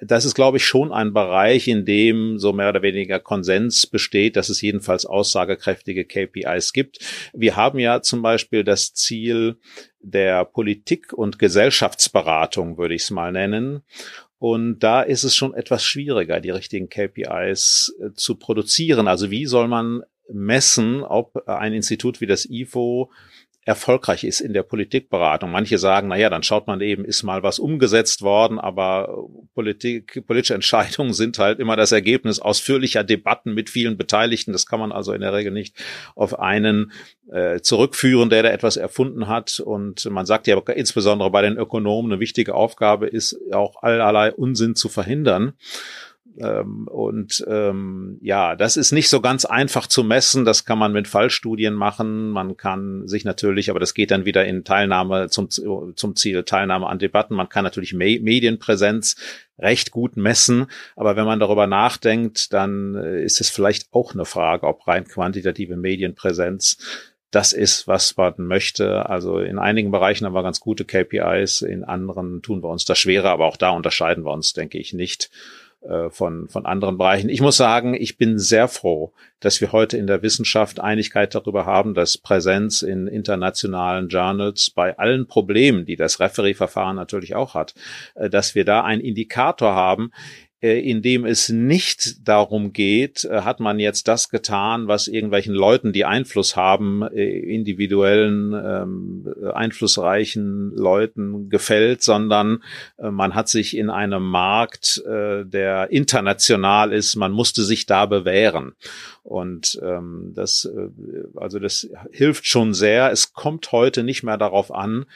das ist, glaube ich, schon ein Bereich, in dem so mehr oder weniger Konsens besteht, dass es jedenfalls aussagekräftige KPIs gibt. Wir haben ja zum Beispiel das Ziel der Politik- und Gesellschaftsberatung, würde ich es mal nennen. Und da ist es schon etwas schwieriger, die richtigen KPIs äh, zu produzieren. Also wie soll man messen, ob ein Institut wie das IFO erfolgreich ist in der Politikberatung. Manche sagen, na ja, dann schaut man eben, ist mal was umgesetzt worden, aber Politik, politische Entscheidungen sind halt immer das Ergebnis ausführlicher Debatten mit vielen Beteiligten. Das kann man also in der Regel nicht auf einen äh, zurückführen, der da etwas erfunden hat. Und man sagt ja insbesondere bei den Ökonomen, eine wichtige Aufgabe ist auch allerlei Unsinn zu verhindern. Ähm, und ähm, ja, das ist nicht so ganz einfach zu messen. Das kann man mit Fallstudien machen. Man kann sich natürlich, aber das geht dann wieder in Teilnahme zum, zum Ziel Teilnahme an Debatten. Man kann natürlich Me Medienpräsenz recht gut messen. Aber wenn man darüber nachdenkt, dann äh, ist es vielleicht auch eine Frage, ob rein quantitative Medienpräsenz das ist, was man möchte. Also in einigen Bereichen haben wir ganz gute KPIs, in anderen tun wir uns das schwerer, aber auch da unterscheiden wir uns, denke ich, nicht. Äh, von, von anderen Bereichen. Ich muss sagen, ich bin sehr froh, dass wir heute in der Wissenschaft Einigkeit darüber haben, dass Präsenz in internationalen Journals bei allen Problemen, die das Referee-Verfahren natürlich auch hat, äh, dass wir da einen Indikator haben, in dem es nicht darum geht, äh, hat man jetzt das getan, was irgendwelchen Leuten, die Einfluss haben, äh, individuellen, ähm, einflussreichen Leuten gefällt, sondern man hat sich in einem Markt, der international ist, man musste sich da bewähren. Und ähm, das, also das hilft schon sehr. Es kommt heute nicht mehr darauf an,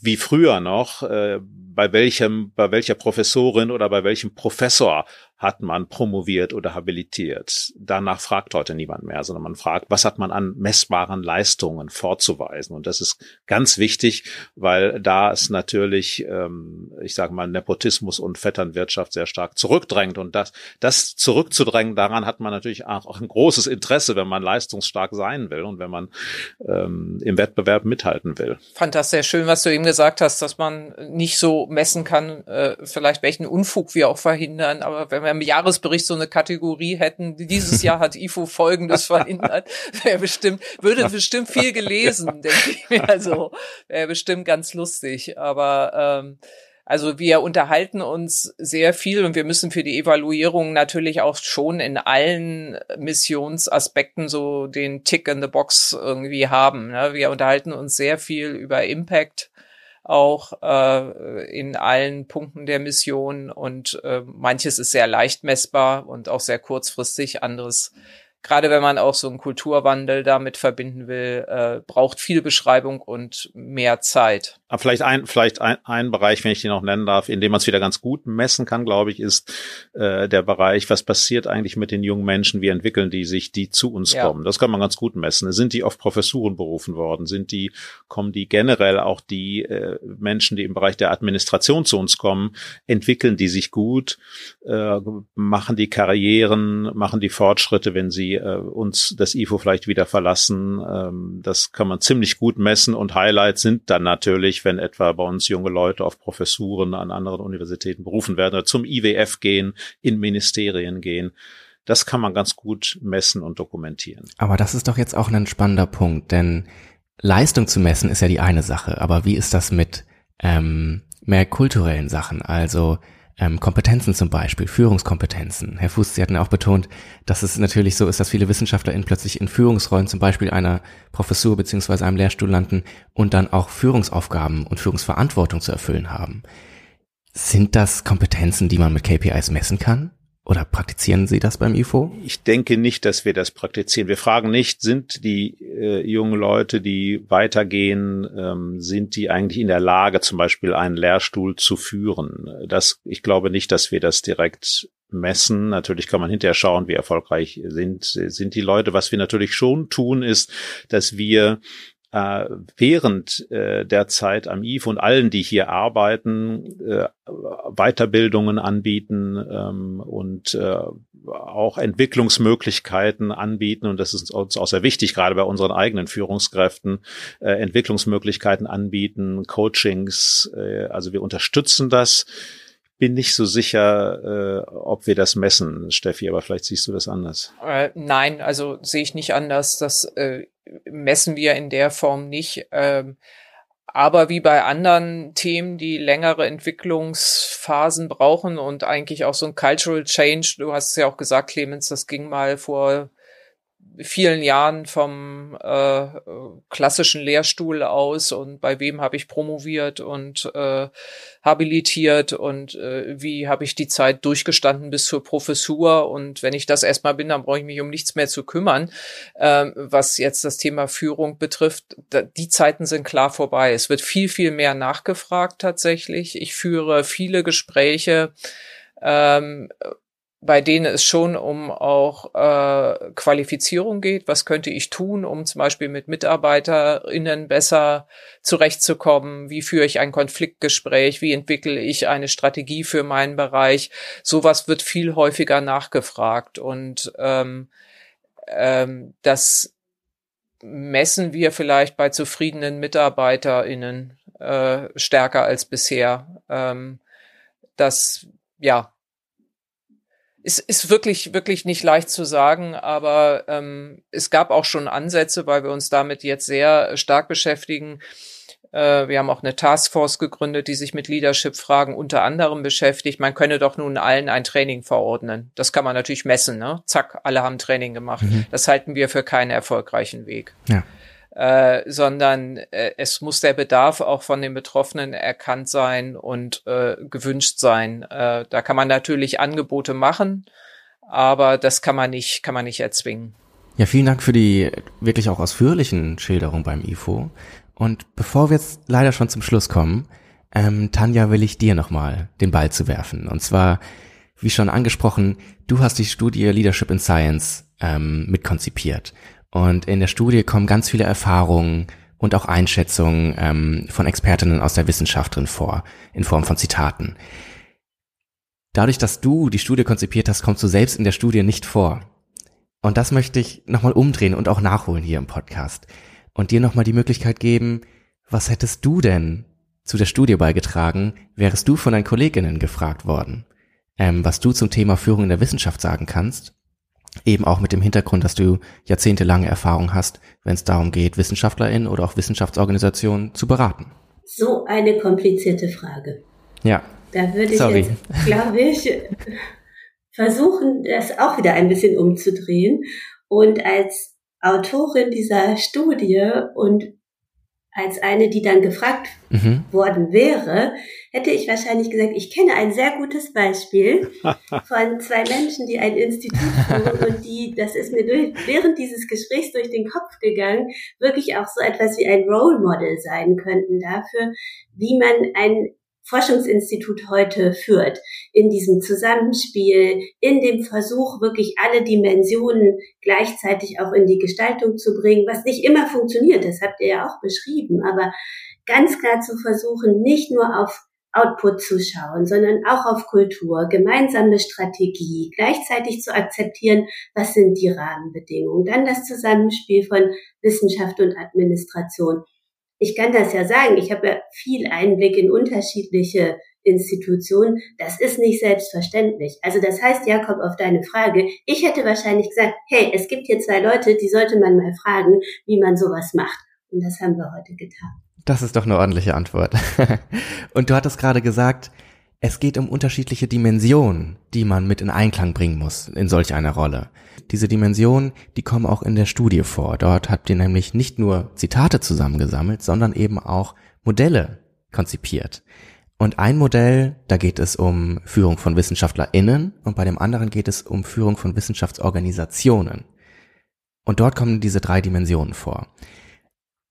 wie früher noch, äh, bei welchem, bei welcher Professorin oder bei welchem Professor hat man promoviert oder habilitiert. Danach fragt heute niemand mehr, sondern man fragt, was hat man an messbaren Leistungen vorzuweisen. Und das ist ganz wichtig, weil da es natürlich, ähm, ich sage mal, Nepotismus und Vetternwirtschaft sehr stark zurückdrängt. Und das, das zurückzudrängen, daran hat man natürlich auch ein großes Interesse, wenn man leistungsstark sein will und wenn man ähm, im Wettbewerb mithalten will. Fand das sehr schön, was du eben gesagt hast, dass man nicht so messen kann, äh, vielleicht welchen Unfug wir auch verhindern, aber wenn wir im Jahresbericht so eine Kategorie hätten, dieses Jahr hat IFO Folgendes verhindert, wäre bestimmt, würde bestimmt viel gelesen, denke ich mir. Also wäre bestimmt ganz lustig. Aber ähm, also wir unterhalten uns sehr viel und wir müssen für die Evaluierung natürlich auch schon in allen Missionsaspekten so den Tick in the Box irgendwie haben. Ne? Wir unterhalten uns sehr viel über Impact auch äh, in allen Punkten der Mission. Und äh, manches ist sehr leicht messbar und auch sehr kurzfristig, anderes gerade wenn man auch so einen Kulturwandel damit verbinden will, äh, braucht viel Beschreibung und mehr Zeit. Aber vielleicht ein, vielleicht ein, ein Bereich, wenn ich den noch nennen darf, in dem man es wieder ganz gut messen kann, glaube ich, ist äh, der Bereich, was passiert eigentlich mit den jungen Menschen, wie entwickeln die sich, die zu uns ja. kommen. Das kann man ganz gut messen. Sind die auf Professuren berufen worden? Sind die, kommen die generell auch die äh, Menschen, die im Bereich der Administration zu uns kommen, entwickeln die sich gut, äh, machen die Karrieren, machen die Fortschritte, wenn sie äh, uns das IFO vielleicht wieder verlassen. Ähm, das kann man ziemlich gut messen und Highlights sind dann natürlich wenn etwa bei uns junge Leute auf Professuren an anderen Universitäten berufen werden oder zum IWF gehen, in Ministerien gehen. Das kann man ganz gut messen und dokumentieren. Aber das ist doch jetzt auch ein spannender Punkt, denn Leistung zu messen ist ja die eine Sache, aber wie ist das mit ähm, mehr kulturellen Sachen? Also ähm, Kompetenzen zum Beispiel, Führungskompetenzen. Herr Fuß, Sie hatten ja auch betont, dass es natürlich so ist, dass viele WissenschaftlerInnen plötzlich in Führungsrollen zum Beispiel einer Professur beziehungsweise einem Lehrstuhl landen und dann auch Führungsaufgaben und Führungsverantwortung zu erfüllen haben. Sind das Kompetenzen, die man mit KPIs messen kann? Oder praktizieren Sie das beim IFO? Ich denke nicht, dass wir das praktizieren. Wir fragen nicht, sind die äh, jungen Leute, die weitergehen, ähm, sind die eigentlich in der Lage, zum Beispiel einen Lehrstuhl zu führen? Das, ich glaube nicht, dass wir das direkt messen. Natürlich kann man hinterher schauen, wie erfolgreich sind, sind die Leute. Was wir natürlich schon tun, ist, dass wir äh, während äh, der Zeit am IF und allen, die hier arbeiten, äh, Weiterbildungen anbieten ähm, und äh, auch Entwicklungsmöglichkeiten anbieten. Und das ist uns auch sehr wichtig, gerade bei unseren eigenen Führungskräften, äh, Entwicklungsmöglichkeiten anbieten, Coachings. Äh, also wir unterstützen das bin nicht so sicher, äh, ob wir das messen, Steffi, aber vielleicht siehst du das anders. Äh, nein, also sehe ich nicht anders. Das äh, messen wir in der Form nicht. Ähm, aber wie bei anderen Themen, die längere Entwicklungsphasen brauchen und eigentlich auch so ein Cultural Change, du hast es ja auch gesagt, Clemens, das ging mal vor vielen Jahren vom äh, klassischen Lehrstuhl aus und bei wem habe ich promoviert und äh, habilitiert und äh, wie habe ich die Zeit durchgestanden bis zur Professur und wenn ich das erstmal bin, dann brauche ich mich um nichts mehr zu kümmern. Ähm, was jetzt das Thema Führung betrifft, da, die Zeiten sind klar vorbei. Es wird viel, viel mehr nachgefragt tatsächlich. Ich führe viele Gespräche ähm, bei denen es schon um auch äh, Qualifizierung geht. Was könnte ich tun, um zum Beispiel mit MitarbeiterInnen besser zurechtzukommen? Wie führe ich ein Konfliktgespräch? Wie entwickle ich eine Strategie für meinen Bereich? Sowas wird viel häufiger nachgefragt und ähm, ähm, das messen wir vielleicht bei zufriedenen MitarbeiterInnen äh, stärker als bisher. Ähm, das ja ist, ist wirklich, wirklich nicht leicht zu sagen, aber ähm, es gab auch schon Ansätze, weil wir uns damit jetzt sehr stark beschäftigen. Äh, wir haben auch eine Taskforce gegründet, die sich mit Leadership-Fragen unter anderem beschäftigt. Man könne doch nun allen ein Training verordnen. Das kann man natürlich messen, ne? Zack, alle haben Training gemacht. Mhm. Das halten wir für keinen erfolgreichen Weg. Ja. Äh, sondern äh, es muss der Bedarf auch von den Betroffenen erkannt sein und äh, gewünscht sein. Äh, da kann man natürlich Angebote machen, aber das kann man nicht, kann man nicht erzwingen. Ja, vielen Dank für die wirklich auch ausführlichen Schilderungen beim IFO. Und bevor wir jetzt leider schon zum Schluss kommen, ähm, Tanja, will ich dir nochmal den Ball zu werfen. Und zwar, wie schon angesprochen, du hast die Studie Leadership in Science ähm, mitkonzipiert. Und in der Studie kommen ganz viele Erfahrungen und auch Einschätzungen ähm, von Expertinnen aus der Wissenschaft drin vor, in Form von Zitaten. Dadurch, dass du die Studie konzipiert hast, kommst du selbst in der Studie nicht vor. Und das möchte ich nochmal umdrehen und auch nachholen hier im Podcast. Und dir nochmal die Möglichkeit geben, was hättest du denn zu der Studie beigetragen, wärst du von deinen Kolleginnen gefragt worden, ähm, was du zum Thema Führung in der Wissenschaft sagen kannst Eben auch mit dem Hintergrund, dass du jahrzehntelange Erfahrung hast, wenn es darum geht, WissenschaftlerInnen oder auch Wissenschaftsorganisationen zu beraten. So eine komplizierte Frage. Ja. Da würde ich Sorry. jetzt, glaube ich, versuchen, das auch wieder ein bisschen umzudrehen und als Autorin dieser Studie und als eine, die dann gefragt mhm. worden wäre, hätte ich wahrscheinlich gesagt, ich kenne ein sehr gutes Beispiel von zwei Menschen, die ein Institut führen und die, das ist mir durch, während dieses Gesprächs durch den Kopf gegangen, wirklich auch so etwas wie ein Role Model sein könnten dafür, wie man ein Forschungsinstitut heute führt, in diesem Zusammenspiel, in dem Versuch, wirklich alle Dimensionen gleichzeitig auch in die Gestaltung zu bringen, was nicht immer funktioniert, das habt ihr ja auch beschrieben, aber ganz klar zu versuchen, nicht nur auf Output zu schauen, sondern auch auf Kultur, gemeinsame Strategie, gleichzeitig zu akzeptieren, was sind die Rahmenbedingungen, dann das Zusammenspiel von Wissenschaft und Administration ich kann das ja sagen, ich habe ja viel Einblick in unterschiedliche Institutionen. Das ist nicht selbstverständlich. Also das heißt, Jakob, auf deine Frage, ich hätte wahrscheinlich gesagt, hey, es gibt hier zwei Leute, die sollte man mal fragen, wie man sowas macht. Und das haben wir heute getan. Das ist doch eine ordentliche Antwort. Und du hattest gerade gesagt, es geht um unterschiedliche Dimensionen, die man mit in Einklang bringen muss in solch einer Rolle. Diese Dimensionen, die kommen auch in der Studie vor. Dort habt ihr nämlich nicht nur Zitate zusammengesammelt, sondern eben auch Modelle konzipiert. Und ein Modell, da geht es um Führung von WissenschaftlerInnen und bei dem anderen geht es um Führung von Wissenschaftsorganisationen. Und dort kommen diese drei Dimensionen vor.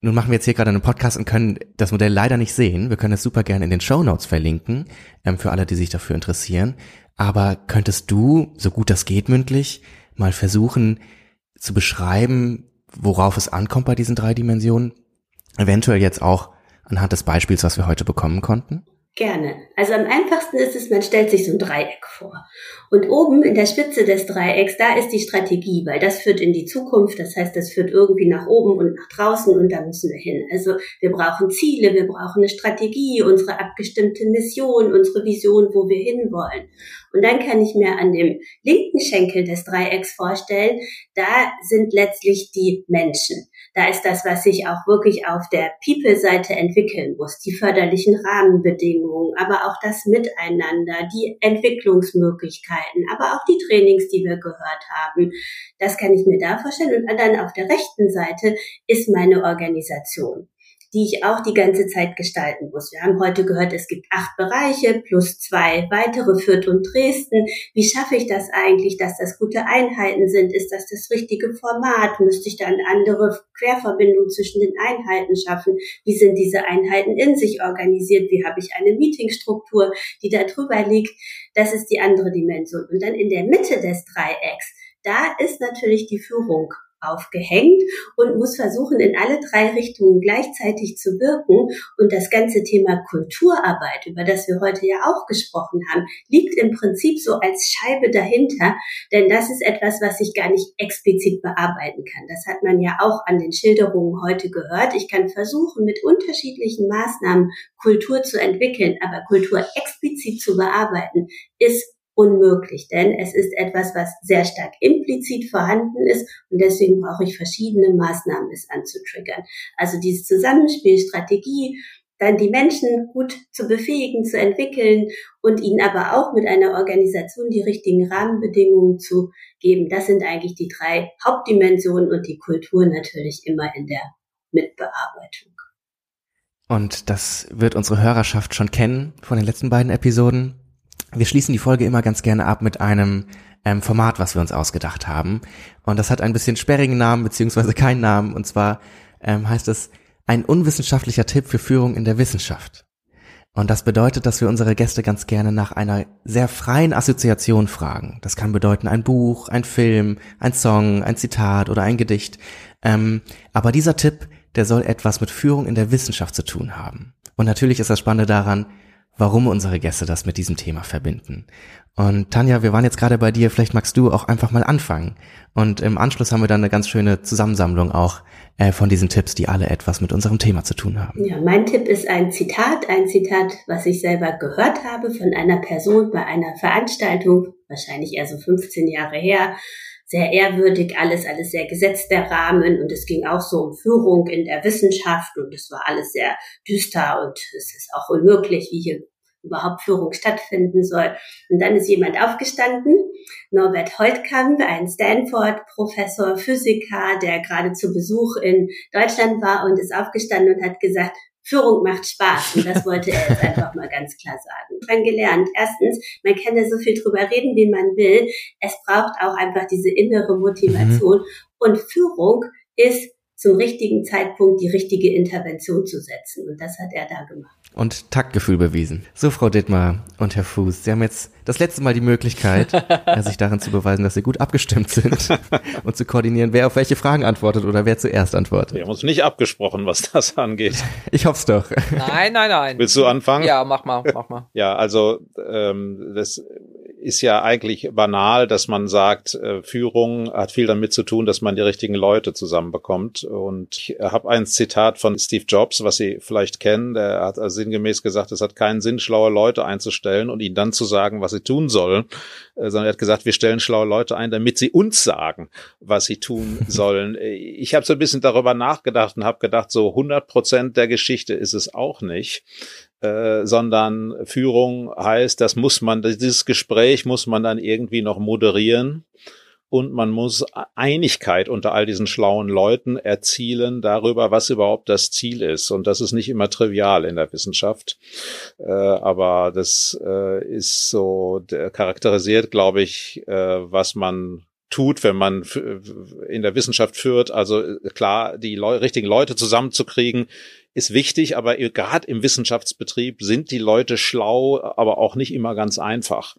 Nun machen wir jetzt hier gerade einen Podcast und können das Modell leider nicht sehen. Wir können es super gerne in den Show Notes verlinken, ähm, für alle, die sich dafür interessieren. Aber könntest du, so gut das geht mündlich, mal versuchen zu beschreiben, worauf es ankommt bei diesen drei Dimensionen? Eventuell jetzt auch anhand des Beispiels, was wir heute bekommen konnten? Gerne. Also am einfachsten ist es, man stellt sich so ein Dreieck vor. Und oben in der Spitze des Dreiecks, da ist die Strategie, weil das führt in die Zukunft. Das heißt, das führt irgendwie nach oben und nach draußen und da müssen wir hin. Also wir brauchen Ziele, wir brauchen eine Strategie, unsere abgestimmte Mission, unsere Vision, wo wir hinwollen. Und dann kann ich mir an dem linken Schenkel des Dreiecks vorstellen, da sind letztlich die Menschen. Da ist das, was sich auch wirklich auf der People-Seite entwickeln muss, die förderlichen Rahmenbedingungen, aber auch das Miteinander, die Entwicklungsmöglichkeiten, aber auch die Trainings, die wir gehört haben. Das kann ich mir da vorstellen. Und dann auf der rechten Seite ist meine Organisation die ich auch die ganze Zeit gestalten muss. Wir haben heute gehört, es gibt acht Bereiche plus zwei weitere, Fürth und Dresden. Wie schaffe ich das eigentlich, dass das gute Einheiten sind? Ist das das richtige Format? Müsste ich dann andere Querverbindungen zwischen den Einheiten schaffen? Wie sind diese Einheiten in sich organisiert? Wie habe ich eine Meetingstruktur, die da drüber liegt? Das ist die andere Dimension. Und dann in der Mitte des Dreiecks, da ist natürlich die Führung aufgehängt und muss versuchen, in alle drei Richtungen gleichzeitig zu wirken. Und das ganze Thema Kulturarbeit, über das wir heute ja auch gesprochen haben, liegt im Prinzip so als Scheibe dahinter, denn das ist etwas, was ich gar nicht explizit bearbeiten kann. Das hat man ja auch an den Schilderungen heute gehört. Ich kann versuchen, mit unterschiedlichen Maßnahmen Kultur zu entwickeln, aber Kultur explizit zu bearbeiten, ist unmöglich, denn es ist etwas, was sehr stark implizit vorhanden ist und deswegen brauche ich verschiedene Maßnahmen, es anzutriggern. Also dieses Zusammenspiel, Strategie, dann die Menschen gut zu befähigen, zu entwickeln und ihnen aber auch mit einer Organisation die richtigen Rahmenbedingungen zu geben. Das sind eigentlich die drei Hauptdimensionen und die Kultur natürlich immer in der Mitbearbeitung. Und das wird unsere Hörerschaft schon kennen von den letzten beiden Episoden. Wir schließen die Folge immer ganz gerne ab mit einem ähm, Format, was wir uns ausgedacht haben. Und das hat ein bisschen sperrigen Namen, beziehungsweise keinen Namen. Und zwar ähm, heißt es ein unwissenschaftlicher Tipp für Führung in der Wissenschaft. Und das bedeutet, dass wir unsere Gäste ganz gerne nach einer sehr freien Assoziation fragen. Das kann bedeuten ein Buch, ein Film, ein Song, ein Zitat oder ein Gedicht. Ähm, aber dieser Tipp, der soll etwas mit Führung in der Wissenschaft zu tun haben. Und natürlich ist das Spannende daran, warum unsere Gäste das mit diesem Thema verbinden. Und Tanja, wir waren jetzt gerade bei dir, vielleicht magst du auch einfach mal anfangen. Und im Anschluss haben wir dann eine ganz schöne Zusammensammlung auch äh, von diesen Tipps, die alle etwas mit unserem Thema zu tun haben. Ja, mein Tipp ist ein Zitat, ein Zitat, was ich selber gehört habe von einer Person bei einer Veranstaltung, wahrscheinlich eher so 15 Jahre her. Sehr ehrwürdig, alles, alles sehr gesetzt der Rahmen. Und es ging auch so um Führung in der Wissenschaft. Und es war alles sehr düster. Und es ist auch unmöglich, wie hier überhaupt Führung stattfinden soll. Und dann ist jemand aufgestanden, Norbert Holtkamp, ein Stanford-Professor, Physiker, der gerade zu Besuch in Deutschland war und ist aufgestanden und hat gesagt, Führung macht Spaß. Und das wollte er jetzt einfach mal ganz klar sagen. Dran gelernt. Erstens, man kann ja so viel drüber reden, wie man will. Es braucht auch einfach diese innere Motivation. Mhm. Und Führung ist zum richtigen Zeitpunkt die richtige Intervention zu setzen. Und das hat er da gemacht und Taktgefühl bewiesen. So, Frau Dittmar und Herr Fuß, Sie haben jetzt das letzte Mal die Möglichkeit, sich darin zu beweisen, dass Sie gut abgestimmt sind und zu koordinieren, wer auf welche Fragen antwortet oder wer zuerst antwortet. Wir haben uns nicht abgesprochen, was das angeht. Ich hoffe es doch. Nein, nein, nein. Willst du anfangen? Ja, mach mal, mach mal. Ja, also ähm, das ist ja eigentlich banal, dass man sagt, äh, Führung hat viel damit zu tun, dass man die richtigen Leute zusammenbekommt. Und ich habe ein Zitat von Steve Jobs, was Sie vielleicht kennen. Der hat also sinngemäß gesagt, es hat keinen Sinn, schlaue Leute einzustellen und ihnen dann zu sagen, was sie tun sollen, äh, sondern er hat gesagt, wir stellen schlaue Leute ein, damit sie uns sagen, was sie tun sollen. ich habe so ein bisschen darüber nachgedacht und habe gedacht, so 100 Prozent der Geschichte ist es auch nicht. Äh, sondern Führung heißt, das muss man, dieses Gespräch muss man dann irgendwie noch moderieren und man muss Einigkeit unter all diesen schlauen Leuten erzielen darüber, was überhaupt das Ziel ist. Und das ist nicht immer trivial in der Wissenschaft, äh, aber das äh, ist so charakterisiert, glaube ich, was man tut, wenn man in der Wissenschaft führt. Also klar, die Leu richtigen Leute zusammenzukriegen, ist wichtig, aber gerade im Wissenschaftsbetrieb sind die Leute schlau, aber auch nicht immer ganz einfach.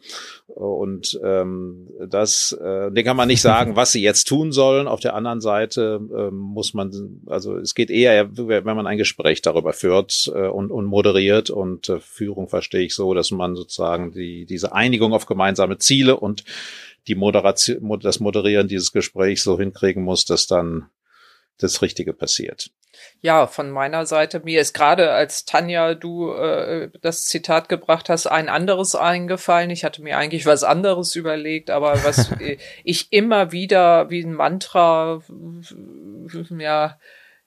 Und ähm, das, äh, den kann man nicht sagen, was sie jetzt tun sollen. Auf der anderen Seite äh, muss man, also es geht eher, wenn man ein Gespräch darüber führt äh, und, und moderiert und äh, Führung verstehe ich so, dass man sozusagen die diese Einigung auf gemeinsame Ziele und die Moderation, das Moderieren dieses Gesprächs so hinkriegen muss, dass dann das Richtige passiert. Ja, von meiner Seite, mir ist gerade als Tanja du äh, das Zitat gebracht hast, ein anderes eingefallen. Ich hatte mir eigentlich was anderes überlegt, aber was ich immer wieder wie ein Mantra ja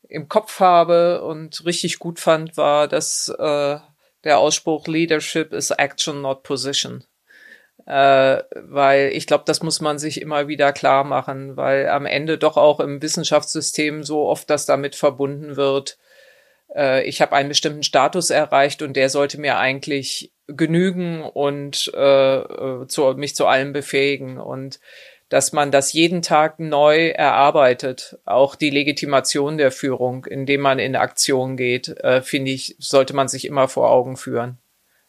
im Kopf habe und richtig gut fand, war, dass äh, der Ausspruch Leadership is action, not position äh, weil ich glaube, das muss man sich immer wieder klar machen, weil am Ende doch auch im Wissenschaftssystem so oft das damit verbunden wird, äh, ich habe einen bestimmten Status erreicht und der sollte mir eigentlich genügen und äh, äh zu, mich zu allem befähigen. Und dass man das jeden Tag neu erarbeitet, auch die Legitimation der Führung, indem man in Aktion geht, äh, finde ich, sollte man sich immer vor Augen führen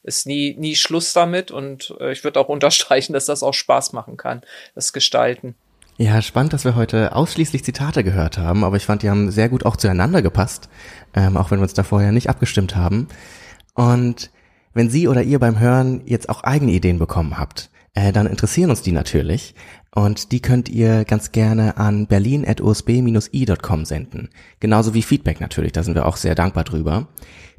ist nie, nie Schluss damit und äh, ich würde auch unterstreichen, dass das auch Spaß machen kann, das Gestalten. Ja, spannend, dass wir heute ausschließlich Zitate gehört haben, aber ich fand, die haben sehr gut auch zueinander gepasst, ähm, auch wenn wir uns da vorher nicht abgestimmt haben. Und wenn Sie oder ihr beim Hören jetzt auch eigene Ideen bekommen habt, äh, dann interessieren uns die natürlich. Und die könnt ihr ganz gerne an berlin.usb-i.com senden. Genauso wie Feedback natürlich, da sind wir auch sehr dankbar drüber.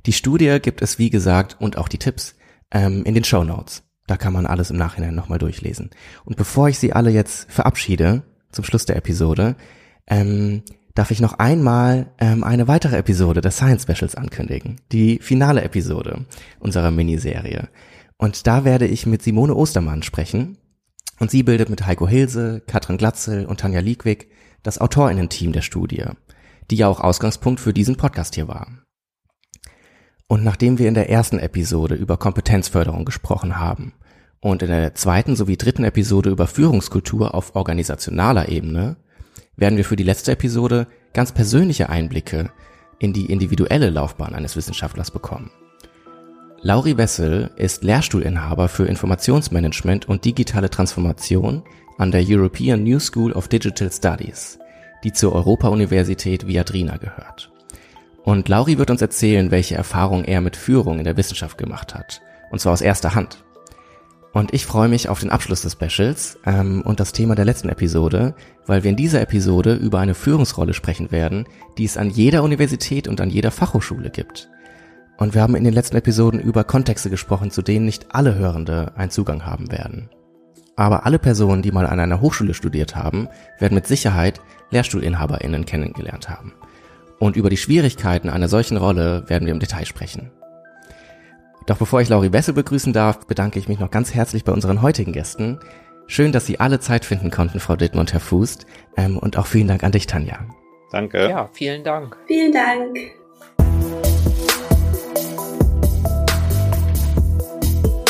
Die Studie gibt es, wie gesagt, und auch die Tipps ähm, in den Show Notes. Da kann man alles im Nachhinein nochmal durchlesen. Und bevor ich Sie alle jetzt verabschiede, zum Schluss der Episode, ähm, darf ich noch einmal ähm, eine weitere Episode des Science Specials ankündigen. Die finale Episode unserer Miniserie. Und da werde ich mit Simone Ostermann sprechen. Und sie bildet mit Heiko Hilse, Katrin Glatzel und Tanja Liegwig das Autorinnen-Team der Studie, die ja auch Ausgangspunkt für diesen Podcast hier war. Und nachdem wir in der ersten Episode über Kompetenzförderung gesprochen haben und in der zweiten sowie dritten Episode über Führungskultur auf organisationaler Ebene, werden wir für die letzte Episode ganz persönliche Einblicke in die individuelle Laufbahn eines Wissenschaftlers bekommen. Lauri Wessel ist Lehrstuhlinhaber für Informationsmanagement und digitale Transformation an der European New School of Digital Studies, die zur Europa-Universität Viadrina gehört. Und Lauri wird uns erzählen, welche Erfahrungen er mit Führung in der Wissenschaft gemacht hat. Und zwar aus erster Hand. Und ich freue mich auf den Abschluss des Specials ähm, und das Thema der letzten Episode, weil wir in dieser Episode über eine Führungsrolle sprechen werden, die es an jeder Universität und an jeder Fachhochschule gibt. Und wir haben in den letzten Episoden über Kontexte gesprochen, zu denen nicht alle Hörende einen Zugang haben werden. Aber alle Personen, die mal an einer Hochschule studiert haben, werden mit Sicherheit LehrstuhlinhaberInnen kennengelernt haben. Und über die Schwierigkeiten einer solchen Rolle werden wir im Detail sprechen. Doch bevor ich Lauri Bessel begrüßen darf, bedanke ich mich noch ganz herzlich bei unseren heutigen Gästen. Schön, dass Sie alle Zeit finden konnten, Frau Dittmund, Herr Fußt. Ähm, und auch vielen Dank an dich, Tanja. Danke. Ja, vielen Dank. Vielen Dank.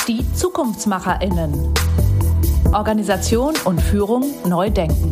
Die ZukunftsmacherInnen. Organisation und Führung neu denken.